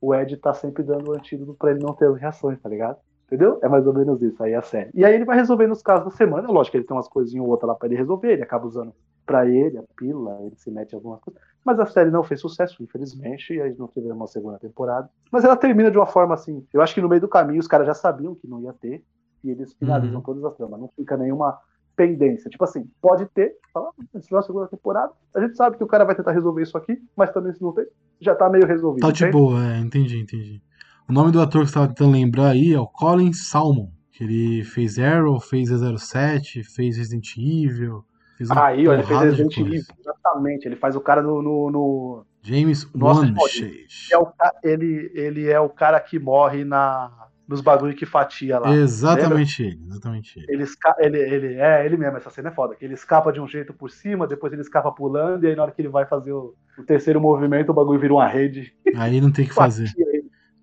o Ed tá sempre dando o antídoto para ele não ter reações, tá ligado? Entendeu? É mais ou menos isso aí a série. E aí ele vai resolvendo os casos da semana. Lógico que ele tem umas coisinhas ou outra lá para ele resolver. Ele acaba usando para ele a pílula, ele se mete em algumas coisas. Mas a série não fez sucesso, infelizmente, e aí não teve uma segunda temporada. Mas ela termina de uma forma assim. Eu acho que no meio do caminho os caras já sabiam que não ia ter. E eles finalizam uhum. todas as tramas. Não fica nenhuma pendência. Tipo assim, pode ter, fala, se tiver uma segunda temporada, a gente sabe que o cara vai tentar resolver isso aqui, mas também se não tem, já tá meio resolvido. Tá de entende? boa, é, entendi, entendi. O nome do ator que você estava tentando lembrar aí é o Colin Salmon, que ele fez Arrow, fez 007, fez Resident Evil. Fez aí, olha, ele fez Resident Evil, exatamente. Ele faz o cara no. no, no... James Wanshade. É ele, ele é o cara que morre na, nos bagulho que fatia lá. Exatamente lembra? ele, exatamente ele. Ele, ele. ele. É, ele mesmo, essa cena é foda. Que ele escapa de um jeito por cima, depois ele escapa pulando, e aí na hora que ele vai fazer o, o terceiro movimento, o bagulho vira uma rede. Aí não tem o que *laughs* fazer.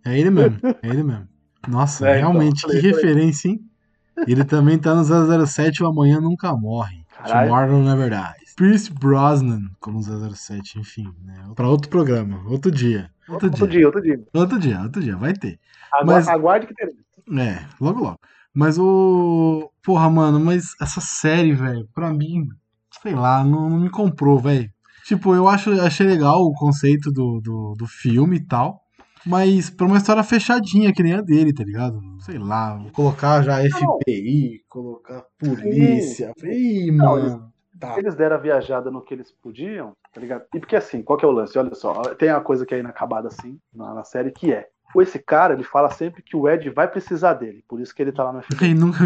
É ele mesmo, *laughs* é ele mesmo. Nossa, é, então, realmente, então, falei, que falei. referência, hein? Ele também tá no 007 O Amanhã Nunca Morre. Caralho. Tomorrow Never Dies. Pierce Brosnan como 007, enfim, né? Pra outro programa, outro dia. Outro, outro dia. dia. outro dia. Outro dia, outro dia, vai ter. Agu mas... Aguarde que teremos. É, logo logo. Mas o. Porra, mano, mas essa série, velho, pra mim, sei lá, não, não me comprou, velho. Tipo, eu acho, achei legal o conceito do, do, do filme e tal. Mas pra uma história fechadinha, que nem a dele, tá ligado? Sei lá, colocar já FBI, colocar polícia. Ih, mano. Tá. Eles deram a viajada no que eles podiam, tá ligado? E porque assim, qual que é o lance? Olha só, tem uma coisa que é inacabada assim na, na série, que é. Esse cara, ele fala sempre que o Ed vai precisar dele, por isso que ele tá lá no FBI. E nunca...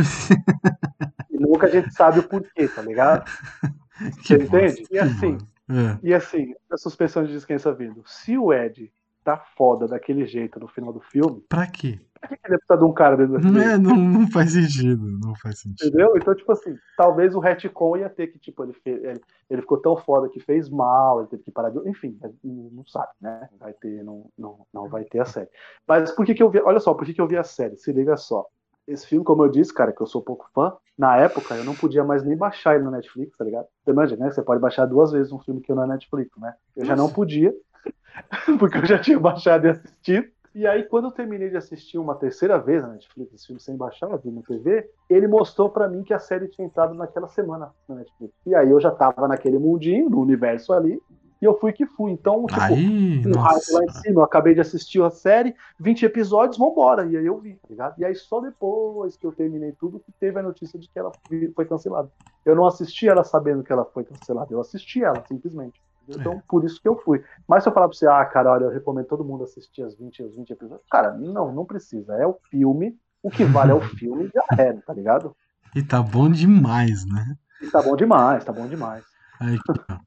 e nunca a gente sabe o porquê, tá ligado? *laughs* Você entende? E assim, é. e assim, a suspensão de descansa vindo. Se o Ed tá foda daquele jeito no final do filme. Pra quê? Pra que ele precisa de um cara dentro da não, é, não, não faz sentido, não faz sentido. Entendeu? Então, tipo assim, talvez o retcon ia ter que, tipo, ele, fez, ele, ele, ficou tão foda que fez mal, ele teve que parar de. Enfim, não sabe, né? Vai ter, não, não, não vai ter a série. Mas por que, que eu vi. Olha só, por que, que eu vi a série? Se liga só. Esse filme, como eu disse, cara, que eu sou pouco fã, na época eu não podia mais nem baixar ele no Netflix, tá ligado? Você imagina, né? Você pode baixar duas vezes um filme que eu na Netflix, né? Eu já não podia. *laughs* porque eu já tinha baixado e assistido. E aí, quando eu terminei de assistir uma terceira vez na Netflix, esse filme sem baixar, vi na TV, ele mostrou para mim que a série tinha entrado naquela semana na Netflix. E aí eu já tava naquele mundinho, no universo ali, E eu fui que fui. Então, tipo, Aí, um hype lá em cima, eu acabei de assistir a série, 20 episódios, vambora. E aí eu vi, tá ligado? E aí só depois que eu terminei tudo que teve a notícia de que ela foi cancelada. Eu não assisti ela sabendo que ela foi cancelada, eu assisti ela, simplesmente. Então, É. por isso que eu fui. Mas se eu falar pra você, ah, cara, olha, eu recomendo todo mundo assistir as 20, os 20 episódios. Cara, não, não precisa. É o filme. O que vale é o *laughs* filme, já era, tá ligado? E tá bom demais, né? E tá bom demais, tá bom demais. Aí, ó.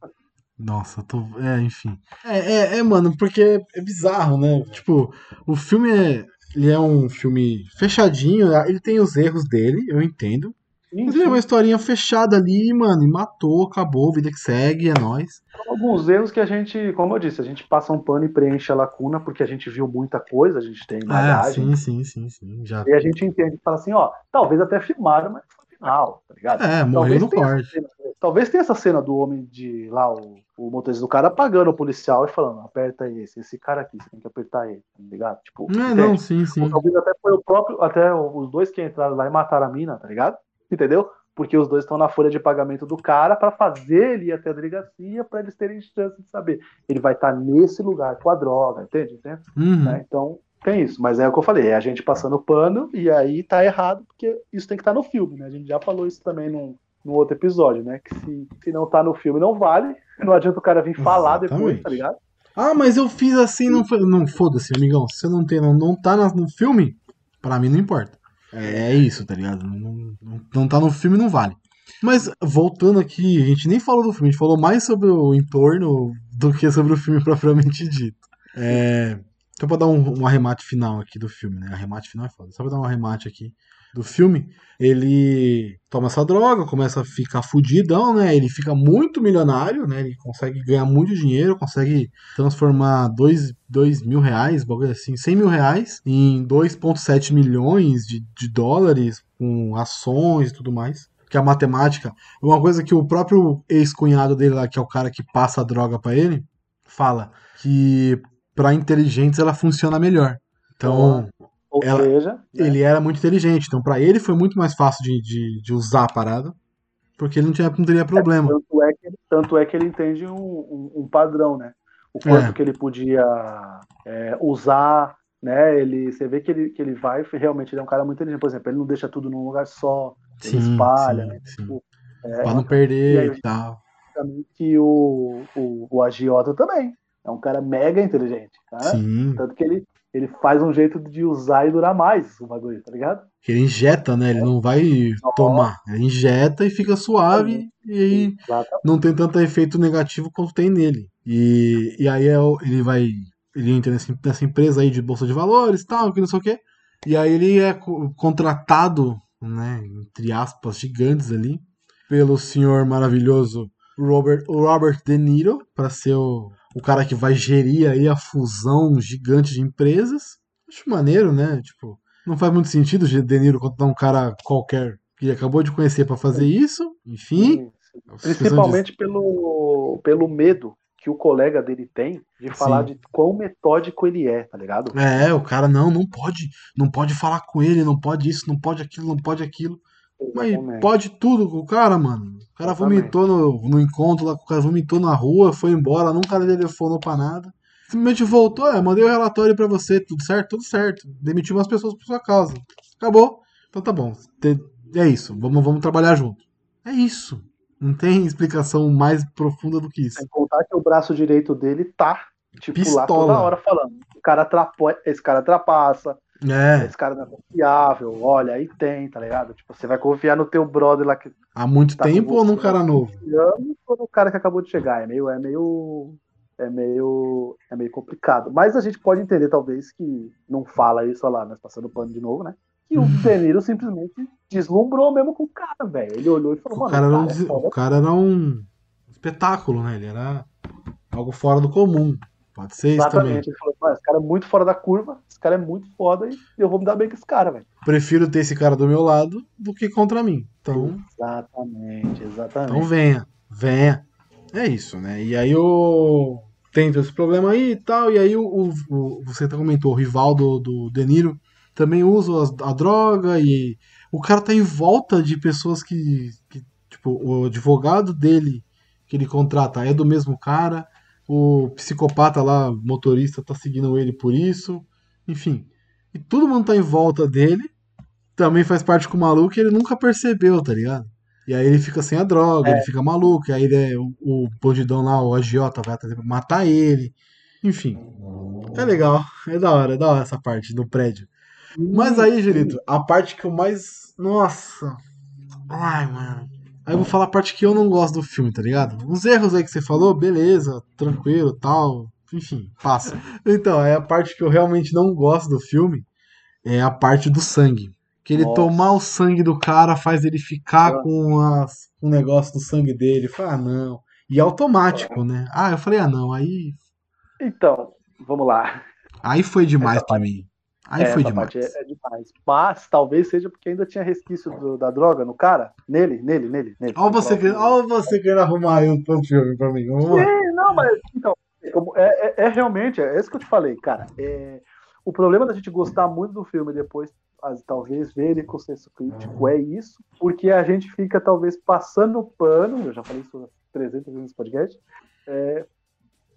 Nossa, eu tô. É, enfim. É, é, é, mano, porque é bizarro, né? Tipo, o filme é. Ele é um filme fechadinho, ele tem os erros dele, eu entendo. Mas é uma historinha fechada ali, mano, e matou, acabou, vida que segue, é nóis. alguns erros que a gente, como eu disse, a gente passa um pano e preenche a lacuna, porque a gente viu muita coisa, a gente tem Ah, bagagem. sim, sim, sim, sim. Já. E a gente entende e fala assim, ó, talvez até filmaram, mas foi final, tá ligado? É, morreu no corte. cena- talvez tenha essa cena do homem de lá, o, o motorista do cara apagando o policial e falando, aperta esse, esse cara aqui, você tem que apertar ele, tá ligado? Tipo, É, não, sim, sim. Talvez até foi o próprio, até os dois que entraram lá e mataram a mina, tá ligado? Entendeu? Porque os dois estão na folha de pagamento do cara pra fazer ele ir até a delegacia pra eles terem chance de saber. Ele vai estar nesse lugar com a droga, entende? Entende? Uhum. Né? Então, tem isso. Mas é o que eu falei, é a gente passando pano e aí tá errado, porque isso tem que estar no filme, né? A gente já falou isso também num, num outro episódio, né? Que se, se não tá no filme, não vale. *laughs* Não adianta o cara vir falar depois, Exatamente. tá ligado? Ah, mas eu fiz assim, não foi. Não, foda-se, amigão. Se você não tem, não, não tá no filme, pra mim não importa. É, é isso, tá ligado? Não, não, não tá no filme, não vale. Mas voltando aqui, a gente nem falou do filme, a gente falou mais sobre o entorno do que sobre o filme *laughs* propriamente dito. É, só pra dar um, um arremate final aqui do filme, né? Arremate final é foda. Só pra dar um arremate aqui do filme, ele toma essa droga, começa a ficar fudidão, né? Ele fica muito milionário, né? Ele consegue ganhar muito dinheiro, consegue transformar 2 mil reais, bagulho assim, 100 mil reais em 2,7 milhões de, de dólares com ações e tudo mais. Que a matemática é uma coisa que o próprio ex-cunhado dele lá, que é o cara que passa a droga pra ele, fala que pra inteligentes ela funciona melhor. Então, Ou Ela- seja, né? ele era muito inteligente. Então, pra ele foi muito mais fácil de, de, de usar a parada. Porque ele não, tinha, não teria problema. Tanto é que, tanto é que ele entende um, um- um padrão, né? O quanto É. que ele podia é, usar, né? Ele, você vê que ele, que ele vai, realmente, ele é um cara muito inteligente. Por exemplo, ele não deixa tudo num lugar só, ele Sim, espalha, sim, né? sim. Tipo, é, Pra não E perder aí, e tal. também que o, o, o agiota também é um cara mega inteligente, tá? Sim. Tanto que ele, ele faz um jeito de usar e durar mais o bagulho, tá ligado? Ele injeta, né? Ele não vai tomar. Ele injeta e fica suave. E aí Exatamente. não tem tanto efeito negativo quanto tem nele. E, e aí é ele vai. Ele entra nessa, empresa aí de bolsa de valores e tal, que não sei o quê. E aí ele é co- contratado, né? Entre aspas, gigantes ali, pelo senhor maravilhoso Robert, Robert De Niro, para ser o, o cara que vai gerir aí a fusão gigante de empresas. Acho maneiro, né? Tipo, não faz muito sentido o De Niro contratar um cara qualquer que ele acabou de conhecer para fazer isso. Enfim. Principalmente pelo, pelo medo que o colega dele tem de falar Sim. de quão metódico ele é, tá ligado? É, o cara não, não pode, não pode falar com ele, não pode isso, não pode aquilo, não pode aquilo. Mas pode tudo com o cara, mano. O cara vomitou no, no encontro lá, o cara vomitou na rua, foi embora, nunca telefonou pra nada. Simplesmente voltou, é, mandei o relatório pra você, tudo certo? Tudo certo. Demitiu umas pessoas por sua causa. Acabou. Então tá bom. É isso, vamos, vamos trabalhar junto. É isso. Não tem explicação mais profunda do que isso. Sem contar que o braço direito dele tá, tipo, lá Pistola. toda hora falando. O cara atrapo... Esse cara trapassa, É, esse cara não é confiável, olha, aí tem, tá ligado? Tipo, você vai confiar no teu brother lá que há muito Tá tempo ou num cara novo? anos ou no cara que acabou de chegar. É meio, é meio. É meio. É meio complicado. Mas a gente pode entender, talvez, que não fala isso, olha lá, nós passando pano de novo, né? Que o Uhum. De Niro simplesmente deslumbrou mesmo com o cara, velho. Ele olhou e falou, O mano, cara, um, cara é o cara era um espetáculo, né? Ele era algo fora do comum. Pode ser isso também. Exatamente. Ele falou, esse cara é muito fora da curva, esse cara é muito foda e eu vou me dar bem com esse cara, velho. Prefiro ter esse cara do meu lado do que contra mim. Então, Exatamente, exatamente. então venha, venha. É isso, né? E aí eu tento esse problema aí e tal. E aí o, o- o- você até comentou, o rival do, do De Niro também usa as- a, droga e o cara tá em volta de pessoas que, que, tipo, o advogado dele que ele contrata é do mesmo cara. O psicopata lá, motorista, tá seguindo ele por isso. Enfim. E todo mundo tá em volta dele. Também faz parte com o maluco e ele nunca percebeu, tá ligado? E aí ele fica sem a droga, É. ele fica maluco, e aí ele é- o, o bandidão lá, o agiota, vai até matar ele. Enfim. É legal, é da hora, é da hora essa parte do prédio. Mas aí, Julito, a parte que eu mais. Nossa. Ai, mano. Aí eu vou falar a parte que eu não gosto do filme, tá ligado? Os erros aí que você falou, beleza, tranquilo, tal. Enfim, passa. *laughs* Então, é a parte que eu realmente não gosto do filme. É a parte do sangue. Que ele Nossa. tomar o sangue do cara faz ele ficar Ah. com as, o negócio do sangue dele. Falei, ah, não. E automático, né? Ah, eu falei, ah, não. Aí, Então, vamos lá. aí foi demais pra mim. Aí É, foi demais. é, é demais. Mas talvez seja porque ainda tinha resquício do- da droga no cara. Nele, nele, nele, nele. Olha você, No olha você querendo arrumar aí um filme pra mim. Sim, não, mas então, é, é- é realmente, é isso que eu te falei, cara. É, o problema da gente gostar muito do filme e depois talvez ver ele com senso crítico é isso, porque a gente fica talvez passando o pano, eu já falei isso 300 vezes nesse podcast,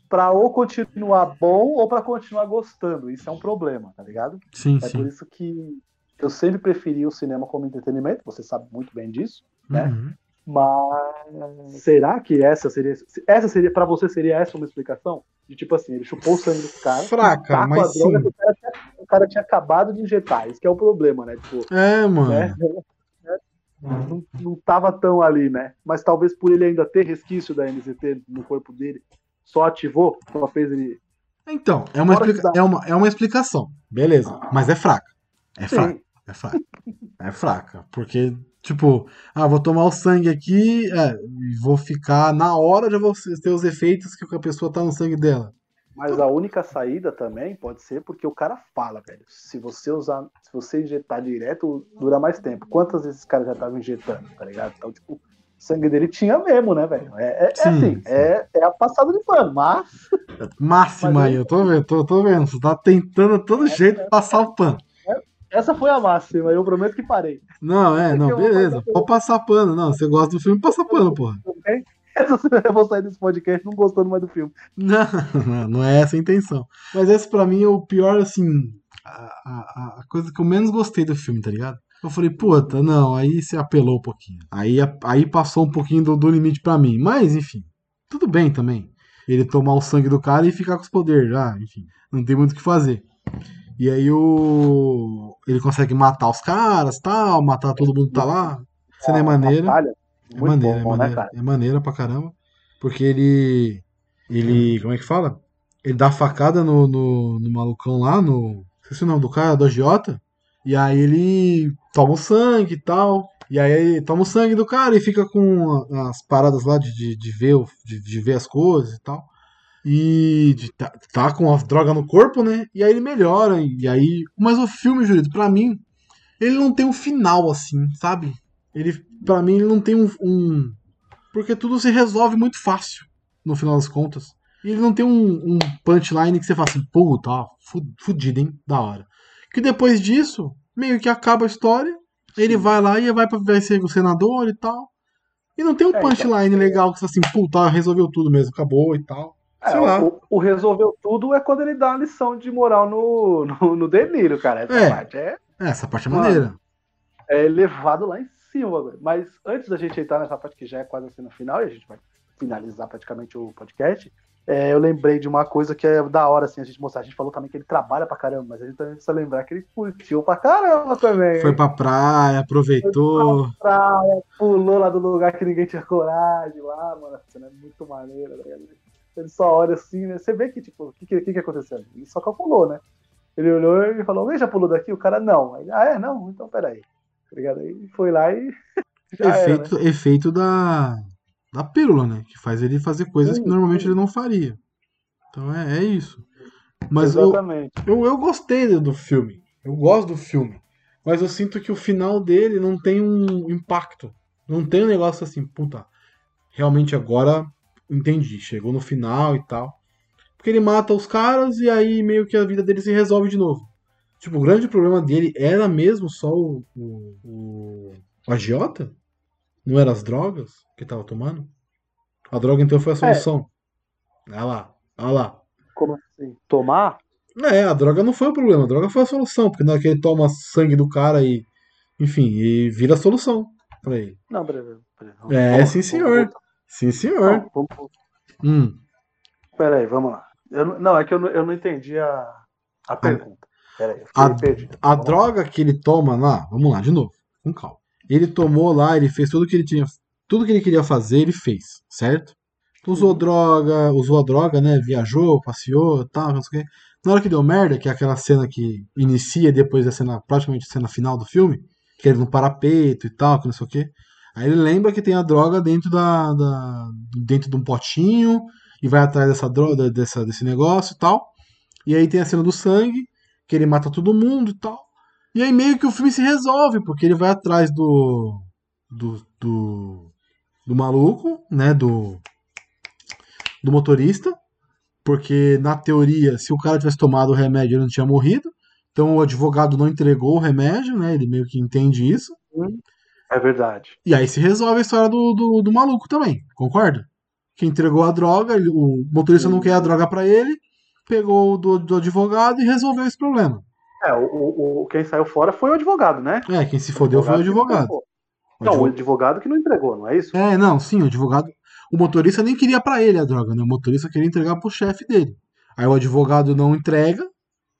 pra ou continuar bom ou pra continuar gostando. Isso é um problema, tá ligado? Sim, É por sim. isso que eu sempre preferi o cinema como entretenimento, você sabe muito bem disso. né? Uhum. Mas será que essa seria essa seria para você seria essa uma explicação? De tipo assim, ele chupou o sangue do cara, Fraca, mas droga sim. o cara, tinha, o cara tinha acabado de injetar. Isso que é o problema, né? Tipo, É, mano. né? Não, não tava tão ali, né? Mas talvez por ele ainda ter resquício da MZT no corpo dele, só ativou, só fez ele. Então, é uma, explica- é, uma, é uma explicação. Beleza. Mas é fraca. É fraca. Sim, É fraca. É fraca. Porque, tipo, ah, vou tomar o sangue aqui, é, vou ficar na hora já vou ter os efeitos que a pessoa tá no sangue dela. mas a única saída também pode ser porque o cara fala, velho. Se você usar, se você injetar direto, dura mais tempo. Quantas vezes esse cara já tava injetando, tá ligado? Então, tipo, sangue dele tinha mesmo, né, velho? É, é, é Sim, assim, sim. é, é a passada de pano, mas *laughs* Máxima Mas aí, eu tô vendo, tô, tô vendo. Você tá tentando todo jeito passar o pano. essa foi a máxima, eu prometo que parei. Não, é, não, beleza. Pode passar pano. Não, você gosta do filme, passa pano, porra. *laughs* Bem? Eu vou sair desse podcast não gostando mais do filme. *laughs* Não, não é essa a intenção. Mas esse pra mim é o pior, assim, a, a, a coisa que eu menos gostei do filme, tá ligado? Eu falei, puta, não, aí você apelou um pouquinho. Aí, aí passou um pouquinho do, do limite pra mim. Mas, enfim, tudo bem também. Ele tomar o sangue do cara e ficar com os poderes. Ah, enfim, não tem muito o que fazer. E aí o. Ele consegue matar os caras, tal, matar todo mundo que tá lá. Cena é maneira. Batalha, É maneira, bom, é né, maneira. É maneira pra caramba. Porque ele. Ele. Como é que fala? Ele dá facada no, no, no malucão lá, no. Esqueci o nome do cara, do agiota. E aí ele toma o sangue e tal. E aí toma o sangue do cara e fica com as paradas lá de, de, de ver, de, de ver as coisas e tal. E de, tá, tá com a droga no corpo, né? E aí ele melhora. E aí. Mas o filme, Jurito, pra mim, ele não tem um final assim, sabe? Ele, pra mim, ele não tem um, um- Porque tudo se resolve muito fácil, no final das contas. E ele não tem um, um punchline que você fala assim, puta, ó, fu- fudido, hein? Da hora. Que depois disso, meio que acaba a história. Ele Sim. vai lá e vai, pra, vai ser o senador e tal. E não tem um É, então, punchline legal que você assim, puta, resolveu tudo mesmo, acabou e tal. É, o, o resolveu tudo é quando ele dá uma lição de moral no, *laughs* no, no Deniro, cara. Essa É. parte é, É, essa parte é maneira. é elevado lá em cima. Mas antes da gente entrar nessa parte que já é quase assim no final, e a gente vai finalizar praticamente o podcast, é, eu lembrei de uma coisa que é da hora assim, a gente mostrar. A gente falou também que ele trabalha pra caramba, mas a gente também precisa lembrar que ele curtiu pra caramba também. Foi pra praia, aproveitou. praia, pulou lá do lugar que ninguém tinha coragem lá, mano. Cena é muito tá ligado? Ele só olha assim, né? Você vê que, tipo, o que, que, que aconteceu? Ele só calculou, né? Ele olhou e falou, já pulou daqui? O cara, não. Aí, ah, é? Não? Então, peraí. Tá ligado? Aí foi lá e *laughs* já era, né? efeito, efeito da, da pílula, né? Que faz ele fazer coisas que normalmente ele não faria. Então é, é isso. Mas eu, eu, eu gostei do filme. Eu gosto do filme. Mas eu sinto que o final dele não tem um impacto. Não tem um negócio assim, puta. Realmente agora entendi. Chegou no final e tal. Porque ele mata os caras e aí meio que a vida dele se resolve de novo. Tipo, o grande problema dele era mesmo só o, o, o, o agiota? Não eram as drogas que tava tomando? A droga então foi a solução. Olha lá. Olha lá. Como assim? Tomar? É, a droga não foi o problema, a droga foi a solução, porque na hora que ele toma sangue do cara e. Enfim, e vira a solução pra ele. Não, peraí. peraí. É, Vamos- sim, vamos senhor. voltar. Sim, senhor. Não, vamos- Hum. Peraí, vamos lá. Eu não- é que eu não, eu não entendi a, a pergunta. Peraí, A- perdido. A Vamos droga que ele toma lá, vamos lá, de novo, com calma. Ele tomou lá, ele fez tudo que ele tinha, tudo que ele queria fazer, ele fez, certo? Usou Uhum. droga, usou a droga, né? Viajou, passeou, tal, não sei o quê. Na hora que deu merda, que é aquela cena que inicia depois da cena, praticamente a cena final do filme, que ele no parapeito e tal, que não sei o quê. Aí ele lembra que tem a droga dentro da, da- dentro de um potinho e vai atrás dessa droga, dessa, desse negócio e tal. E aí tem a cena do sangue, que ele mata todo mundo e tal. E aí meio que o filme se resolve, porque ele vai atrás do. do. do, do maluco, né? Do. do motorista. Porque na teoria, se o cara tivesse tomado o remédio, ele não tinha morrido. Então o advogado não entregou o remédio, né? Ele meio que entende isso. É verdade. E aí se resolve a história do, do, do maluco também, concorda? Que entregou a droga, o motorista não quer a droga pra ele, pegou o do, do advogado e resolveu esse problema. É, o, o, quem saiu fora foi o advogado, né? É, quem se fodeu foi o advogado. entregou. O Não, o advo- advogado que não entregou, não é isso? É, não, sim, o advogado. O motorista nem queria pra ele a droga, né? O motorista queria entregar pro chefe dele. Aí o advogado não entrega,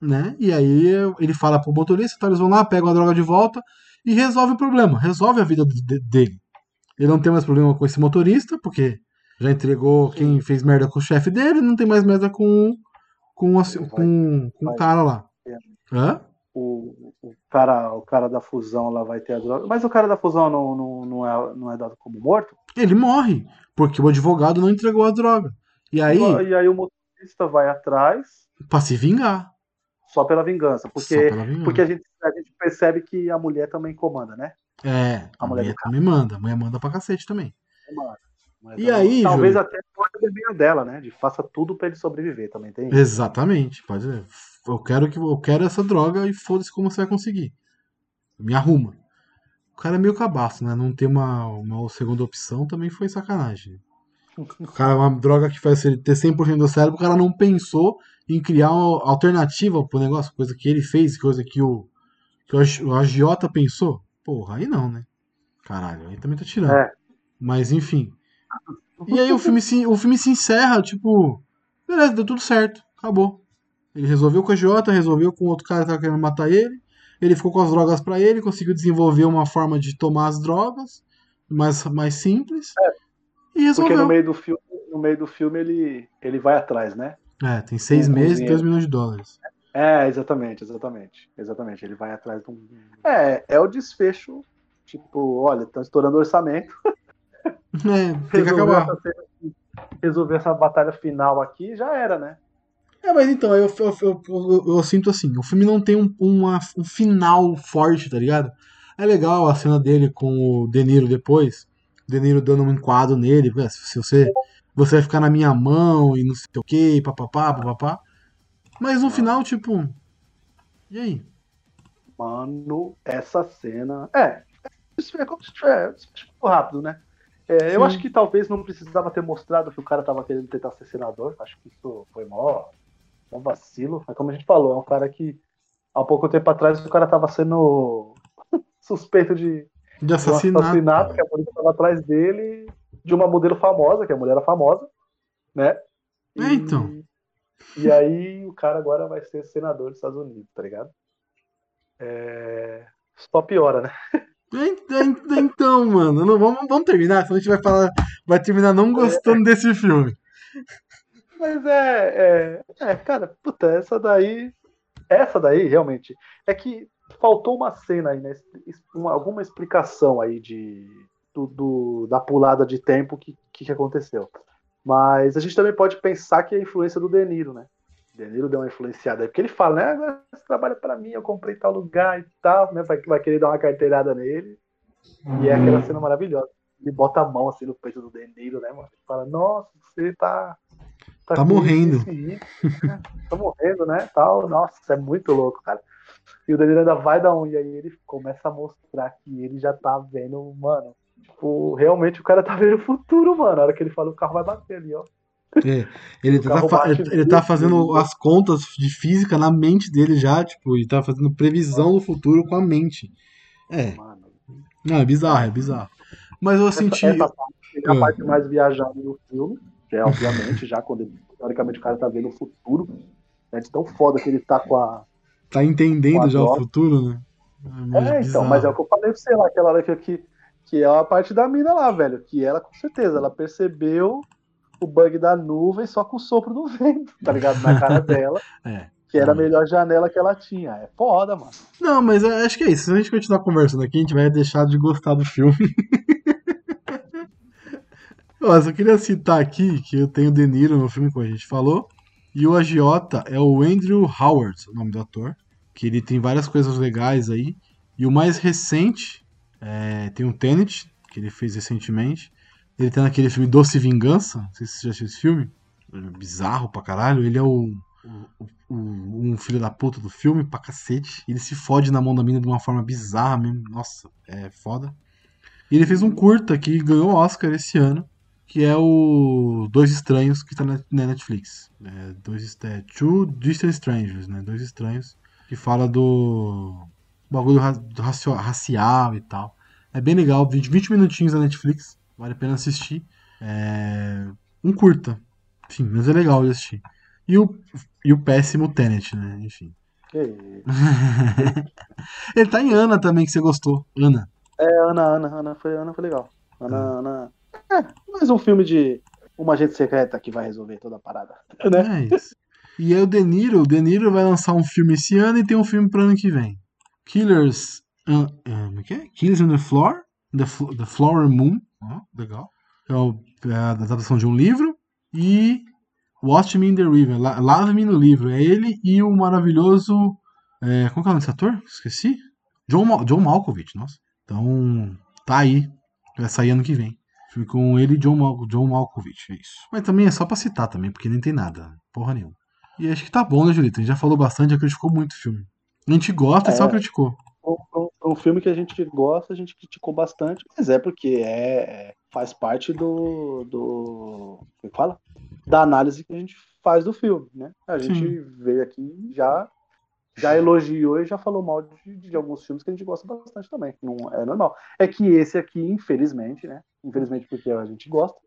né? E aí ele fala pro motorista, tá, eles vão lá, pegam a droga de volta e resolve o problema, resolve a vida de- dele. Ele não tem mais problema com esse motorista, porque já entregou quem fez merda com o chefe dele, não tem mais merda com com, a- com, com o cara lá. Hã? O, o, cara, o cara da fusão lá vai ter a droga. Mas o cara da fusão não, não, não, é, não é dado como morto? Ele morre, porque o advogado não entregou a droga. E aí, E aí o motorista vai atrás pra se vingar. só pela vingança. Porque, pela vingança. porque a, gente, a gente percebe que a mulher também comanda, né? É, a A mulher mulher também manda. A mulher manda pra cacete também. Comanda. Mas E aí, Talvez Júlio? até pode a dela, né? De faça tudo pra ele sobreviver também. Tem. Exatamente. Pode ser. Eu quero que eu quero essa droga e foda-se como você vai conseguir. Me arruma. O cara é meio cabaço, né? Não ter uma, uma segunda opção também foi sacanagem. O cara, uma droga que faz ele ter 100% do cérebro, o cara não pensou em criar uma alternativa pro negócio, coisa que ele fez, coisa que o, que o agi- o agiota pensou. Porra, aí não, né? Caralho, aí também tá tirando. É. Mas enfim. E aí o filme se, o filme se encerra, tipo, beleza, deu tudo certo, acabou. Ele resolveu com a Jota, resolveu com outro cara que tava querendo matar ele. Ele ficou com as drogas pra ele, conseguiu desenvolver uma forma de tomar as drogas mais, mais simples. e Porque no resolveu. meio do filme, no meio do filme ele, ele vai atrás, né? É, tem seis Com meses e dois milhões de dólares. É, exatamente, exatamente. Exatamente. Ele vai atrás de um. É, é o desfecho. Tipo, olha, estão estourando orçamento. *laughs* É, tem que acabar. essa, resolver essa batalha final aqui já era, né? É, mas então, eu, eu, eu, eu- sinto assim, o filme não tem um, uma- um final forte, tá ligado? É legal a cena dele com o De Niro depois, o De Niro dando um enquadro nele, "Ué, se você, você vai ficar na minha mão e não sei o que, papapá, papapá. Mas no final, tipo, e aí? Mano, essa cena. É, isso é como se tiver desfecho rápido, né? É, eu acho que talvez não precisava ter mostrado que o cara tava querendo tentar ser senador. Acho que isso foi mó, mó vacilo. É como a gente falou, é um cara que há pouco tempo atrás o cara tava sendo *laughs* suspeito de, De de um assassinato. assassinato, que a polícia tava atrás dele, de uma modelo famosa, que a mulher era famosa, né? E, É, então. E aí o cara agora vai ser senador dos Estados Unidos, tá ligado? É... Só piora, né? É, é, Então, mano, não, vamos, vamos terminar, senão a gente vai falar, vai terminar não gostando desse filme. Mas é, é, é, cara, puta, essa daí, essa daí realmente é que faltou uma cena aí, né? uma- alguma explicação aí de do, do- da pulada de tempo que, que aconteceu. Mas a gente também pode pensar que é a influência do De Niro, né? De Niro deu uma influenciada aí, porque ele fala, né? Agora você trabalha pra mim, eu comprei tal lugar e tal, né? Vai, vai querer dar uma carteirada nele. E é aquela cena maravilhosa. Ele bota a mão assim no peito do De Niro, né, mano? Ele fala, nossa, você tá. Tá com morrendo. né? tá morrendo, né? Tal. Nossa, isso é muito louco, cara. E o De Niro ainda vai dar um, e aí ele começa a mostrar que ele já tá vendo, mano. Tipo, realmente o cara tá vendo o futuro, mano. Na hora que ele fala, o carro vai bater ali, ó. É, ele, *laughs* tá, ele, tá fazendo as contas de física na mente dele já, tipo, e tá fazendo previsão do futuro com a mente. É, Mano, não, é bizarro, é bizarro. Mas eu senti. essa parte é a Ah. parte mais viajada do filme, que é obviamente já quando teoricamente o cara tá vendo o futuro. É de tão foda que ele tá com a. Tá entendendo a já o futuro, né? mais É, então, mas é o que eu falei pra você lá, aquela hora que, que, que é a parte da mina lá, velho. Que ela, com certeza, ela percebeu o bug da nuvem só com o sopro do *laughs* vento, tá ligado? Na cara *laughs* dela, É. que era a melhor janela que ela tinha. É foda, mano. Não, mas eu acho que é isso. Se a gente continuar conversando aqui, a gente vai deixar de gostar do filme. *laughs* Ó, só queria citar aqui que eu tenho o De Niro no filme, como a gente falou. E o agiota é o Andrew Howard, o nome do ator. Que ele tem várias coisas legais aí. E o mais recente é, tem o Tenet, que ele fez recentemente. Ele tá naquele filme Doce Vingança. Não sei se você já assistiu esse filme. Bizarro pra caralho. Ele é o, o- o- um filho da puta do filme pra cacete. Ele se fode na mão da mina de uma forma bizarra mesmo. Nossa, é foda. E ele fez um curta que ganhou Oscar esse ano. Que é o Dois Estranhos, que tá na na Netflix. É, dois, é, Two Distant Strangers, né? Dois Estranhos. Que fala do bagulho ra- racial e tal. É bem legal, 20, 20 minutinhos na Netflix. Vale a pena assistir. É um curta. Enfim, mas é legal de assistir. E o, e o péssimo Tenet, né? Enfim. *laughs* Ele tá em Ana também, que você gostou. Ana. É, Ana, Ana, Ana foi, Ana foi legal. Ana, Ana. É, mais um filme de uma agente secreta que vai resolver toda a parada. *laughs* Né? É isso. E aí o De Niro, o De Niro vai lançar um filme esse ano e tem um filme pro ano que vem. Killers. é que é? Killers on the Floor? The, Flo- the Flower Moon. Ó, legal. É, o- é a adaptação de um livro. E Watch Me in the River. La- Lave-me no livro. É ele e o maravilhoso. É, como que é o nome desse ator? Esqueci. John, Ma- John Malkovich, nossa. Então, tá aí. Vai sair ano que vem. Filme com ele e John, Mal John Malkovich, é isso. Mas também é só pra citar também, porque nem tem nada. Porra nenhuma. E acho que tá bom, né, Julito? A gente já falou bastante, já criticou muito o filme. A gente gosta e É. só criticou. Um, um- um filme que a gente gosta, a gente criticou bastante, mas é porque é, é- faz parte do. do como é que fala? Da análise que a gente faz do filme, né? A gente Sim. veio aqui já, já elogiou e já falou mal de, de alguns filmes que a gente gosta bastante também. Não, é normal. É que esse aqui, infelizmente, né? Infelizmente porque a gente gosta,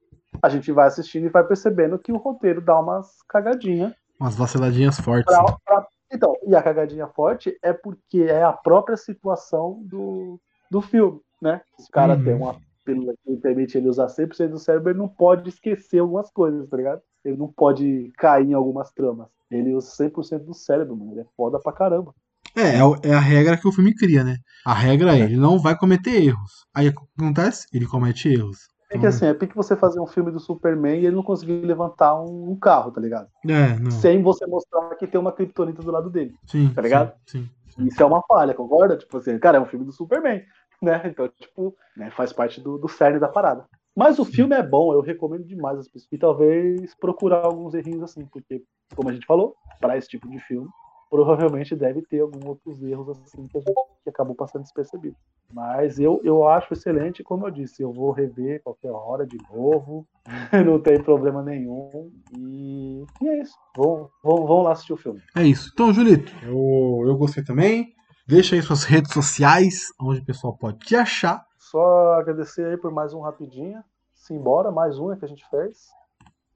a gente vai assistindo e vai percebendo que o roteiro dá umas cagadinhas Umas vaciladinhas fortes. Pra- pra- então, e a cagadinha forte é porque é a própria situação do, do filme, né? O cara Uhum. tem uma pílula que permite ele usar 100% do cérebro, ele não pode esquecer algumas coisas, tá ligado? Ele não pode cair em algumas tramas. Ele usa 100% do cérebro, mano. Ele é foda pra caramba. É, é, é a regra que o filme cria, né? A regra é, ele não vai cometer erros. Aí o que acontece? Ele comete erros. É que Então, assim, é pique você fazer um filme do Superman e ele não conseguir levantar um, um carro, tá ligado? É, não. Sem você mostrar que tem uma criptonita do lado dele. Sim, tá ligado? Sim, sim. Isso é uma falha, concorda? Tipo assim, cara, é um filme do Superman, né? Então, tipo, né, faz parte do, do cerne da parada. Mas o filme é bom, eu recomendo demais as pessoas. E talvez procurar alguns errinhos assim, porque, como a gente falou, para esse tipo de filme, provavelmente deve ter alguns outros erros assim que a gente que acabou passando despercebido. Mas eu, eu acho excelente, como eu disse, eu vou rever qualquer hora de novo, *laughs* não tem problema nenhum. E, e é isso. Vão, vão, vão lá assistir o filme. É isso. Então, Julito, eu, eu gostei também. Deixa aí suas redes sociais, onde o pessoal pode te achar. Só agradecer aí por mais um rapidinho. Simbora, mais um é que a gente fez.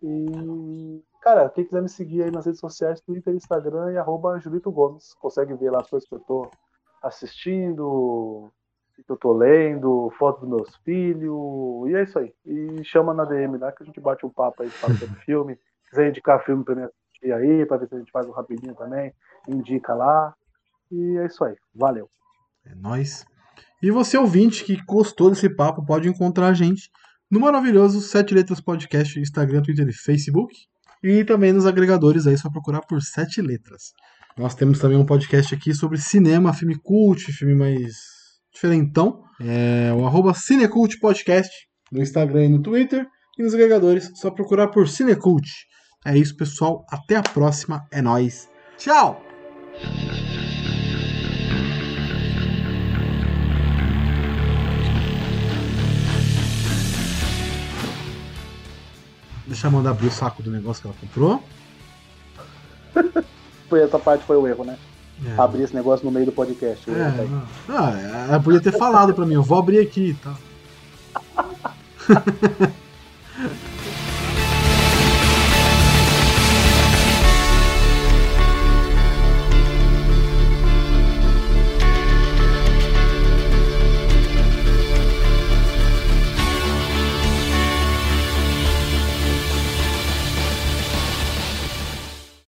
E, cara, quem quiser me seguir aí nas redes sociais, Twitter, Instagram e arroba Julito Gomes. Consegue ver lá as coisas que eu tô assistindo, que eu tô lendo, fotos dos meus filhos. E é isso aí. E chama na DM lá que a gente bate um papo aí, fala sobre *laughs* filme. Se quiser indicar filme pra mim assistir aí, pra ver se a gente faz um rapidinho também, indica lá. E é isso aí. Valeu. É nóis. E você, ouvinte, que gostou desse papo, pode encontrar a gente no maravilhoso Sete Letras Podcast, Instagram, Twitter e Facebook. E também nos agregadores aí, só procurar por Sete Letras. Nós temos também um podcast aqui sobre cinema, filme cult, filme mais diferentão. É o arroba Cinecult Podcast no Instagram e no Twitter. E nos agregadores, só procurar por Cinecult. É isso, pessoal. Até a próxima. É nóis. Tchau! Deixa a Amanda abrir o saco do negócio que ela comprou. *laughs* Foi essa parte foi o erro, né? É. Abrir esse negócio no meio do podcast. É, não. Ah, ela podia ter falado pra mim, eu vou abrir aqui, tá? *laughs*